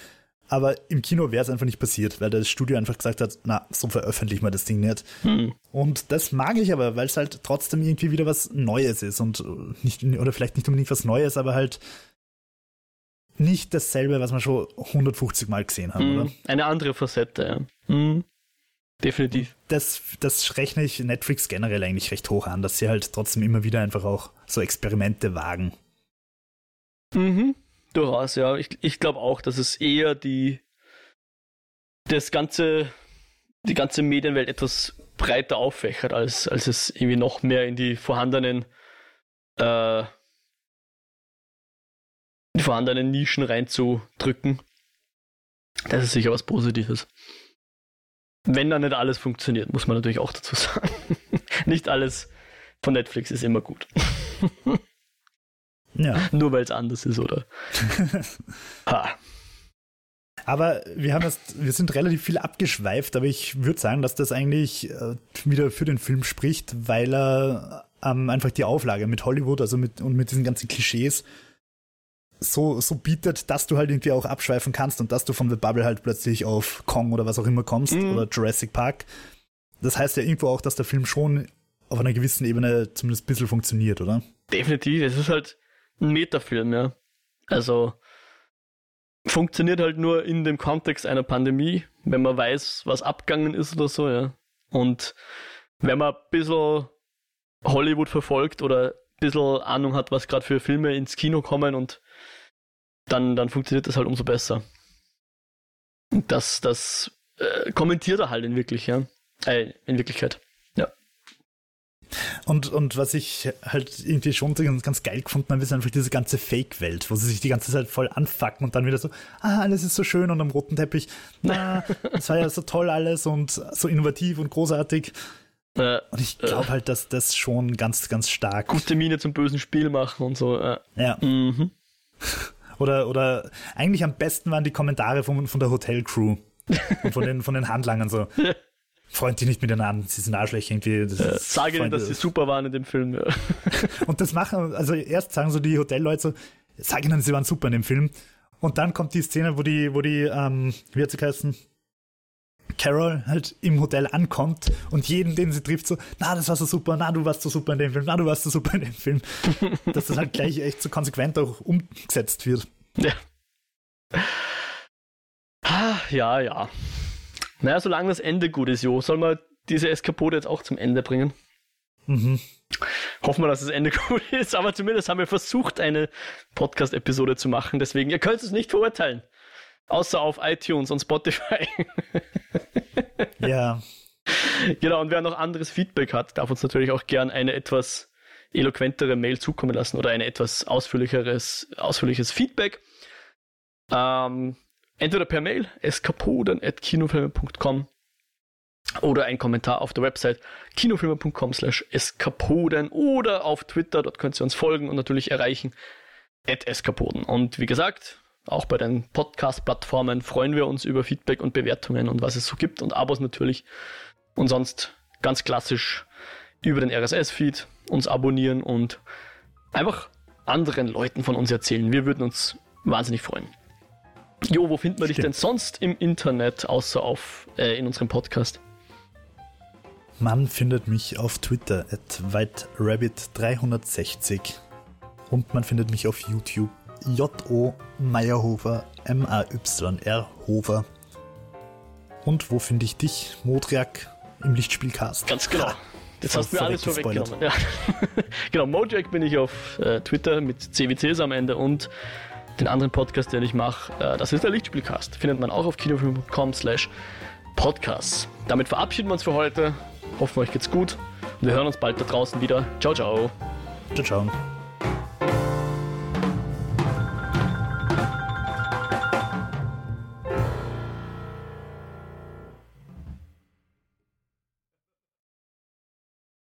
Aber im Kino wäre es einfach nicht passiert, weil das Studio einfach gesagt hat, na, so veröffentlichen wir das Ding nicht. Hm. Und das mag ich aber, weil es halt trotzdem irgendwie wieder was Neues ist und nicht, oder vielleicht nicht unbedingt was Neues, aber halt nicht dasselbe, was wir schon 150 Mal gesehen haben, hm. oder? Eine andere Facette, ja. Hm. Definitiv. Das, das rechne ich Netflix generell eigentlich recht hoch an, dass sie halt trotzdem immer wieder einfach auch so Experimente wagen. Mhm. Durchaus, ja. Ich, ich glaube auch, dass es eher die das ganze, die ganze Medienwelt etwas breiter auffächert, als, als es irgendwie noch mehr in die vorhandenen äh, die vorhandenen Nischen reinzudrücken. Das ist sicher was Positives. Wenn da nicht alles funktioniert, muss man natürlich auch dazu sagen. nicht alles von Netflix ist immer gut. ja. Nur weil es anders ist, oder? ha. Aber wir haben jetzt, wir sind relativ viel abgeschweift, aber ich würde sagen, dass das eigentlich äh, wieder für den Film spricht, weil er ähm, einfach die Auflage mit Hollywood, also mit und mit diesen ganzen Klischees so, so bietet, dass du halt irgendwie auch abschweifen kannst und dass du von The Bubble halt plötzlich auf Kong oder was auch immer kommst mhm. oder Jurassic Park. Das heißt ja irgendwo auch, dass der Film schon auf einer gewissen Ebene zumindest ein bisschen funktioniert, oder? Definitiv. Es ist halt ein Metafilm, ja. Also funktioniert halt nur in dem Kontext einer Pandemie, wenn man weiß, was abgegangen ist oder so, ja. Und wenn man ein bisschen Hollywood verfolgt oder ein bisschen Ahnung hat, was gerade für Filme ins Kino kommen und dann, dann funktioniert das halt umso besser. Das, das äh, kommentiert er halt in wirklich, ja. Äh, in Wirklichkeit. Ja. Und, und was ich halt irgendwie schon ganz, ganz geil gefunden habe, ist einfach diese ganze Fake-Welt, wo sie sich die ganze Zeit voll anfacken und dann wieder so, ah, alles ist so schön und am roten Teppich, na, das war ja so toll alles und so innovativ und großartig. Äh, und ich glaube äh, halt, dass das schon ganz, ganz stark. Gute Miene zum bösen Spiel machen und so. Äh. Ja. Mhm. Oder, oder eigentlich am besten waren die Kommentare von, von der Hotelcrew und von den, von den Handlangern so. Freund die nicht miteinander, sie sind Arschlöcher irgendwie. Ja, sage ihnen, dass sie super waren in dem Film. Ja. Und das machen, also erst sagen so die Hotelleute so, sag ihnen, sie waren super in dem Film. Und dann kommt die Szene, wo die, wo die, ähm, wie hat sie geheißen? Carol halt im Hotel ankommt und jeden, den sie trifft, so, na, das war so super, na, du warst so super in dem Film, na, du warst so super in dem Film. Dass das halt gleich echt so konsequent auch umgesetzt wird. Ja. Ah, ja, ja. Naja, solange das Ende gut ist, Jo, soll man diese Eskapode jetzt auch zum Ende bringen? Mhm. Hoffen wir, dass das Ende gut ist, aber zumindest haben wir versucht, eine Podcast-Episode zu machen. Deswegen, ihr könnt es nicht verurteilen. Außer auf iTunes und Spotify. ja. Genau, und wer noch anderes Feedback hat, darf uns natürlich auch gern eine etwas eloquentere Mail zukommen lassen oder ein etwas ausführlicheres, ausführliches Feedback. Ähm, entweder per Mail eskapoden.kinofilme.com oder ein Kommentar auf der Website kinofilme.com slash eskapoden oder auf Twitter, dort könnt ihr uns folgen und natürlich erreichen at eskapoden. Und wie gesagt, auch bei den Podcast-Plattformen freuen wir uns über Feedback und Bewertungen und was es so gibt und Abos natürlich. Und sonst ganz klassisch über den RSS-Feed uns abonnieren und einfach anderen Leuten von uns erzählen. Wir würden uns wahnsinnig freuen. Jo, wo findet man Stimmt. dich denn sonst im Internet, außer auf, äh, in unserem Podcast? Man findet mich auf Twitter at whiterabbit360 und man findet mich auf YouTube J.O. Meyerhofer, M-A-Y-R Hofer. Und wo finde ich dich, Modriak, im Lichtspielcast? Ganz genau. Ha, das hast du mir alles vorweggenommen. Ja. genau, Mojack bin ich auf äh, Twitter mit CWCs am Ende und den anderen Podcast, den ich mache, äh, das ist der Lichtspielcast. Findet man auch auf kinofilm.com slash podcasts. Damit verabschieden wir uns für heute. Hoffen euch geht's gut und wir hören uns bald da draußen wieder. Ciao, ciao. Ciao, ciao.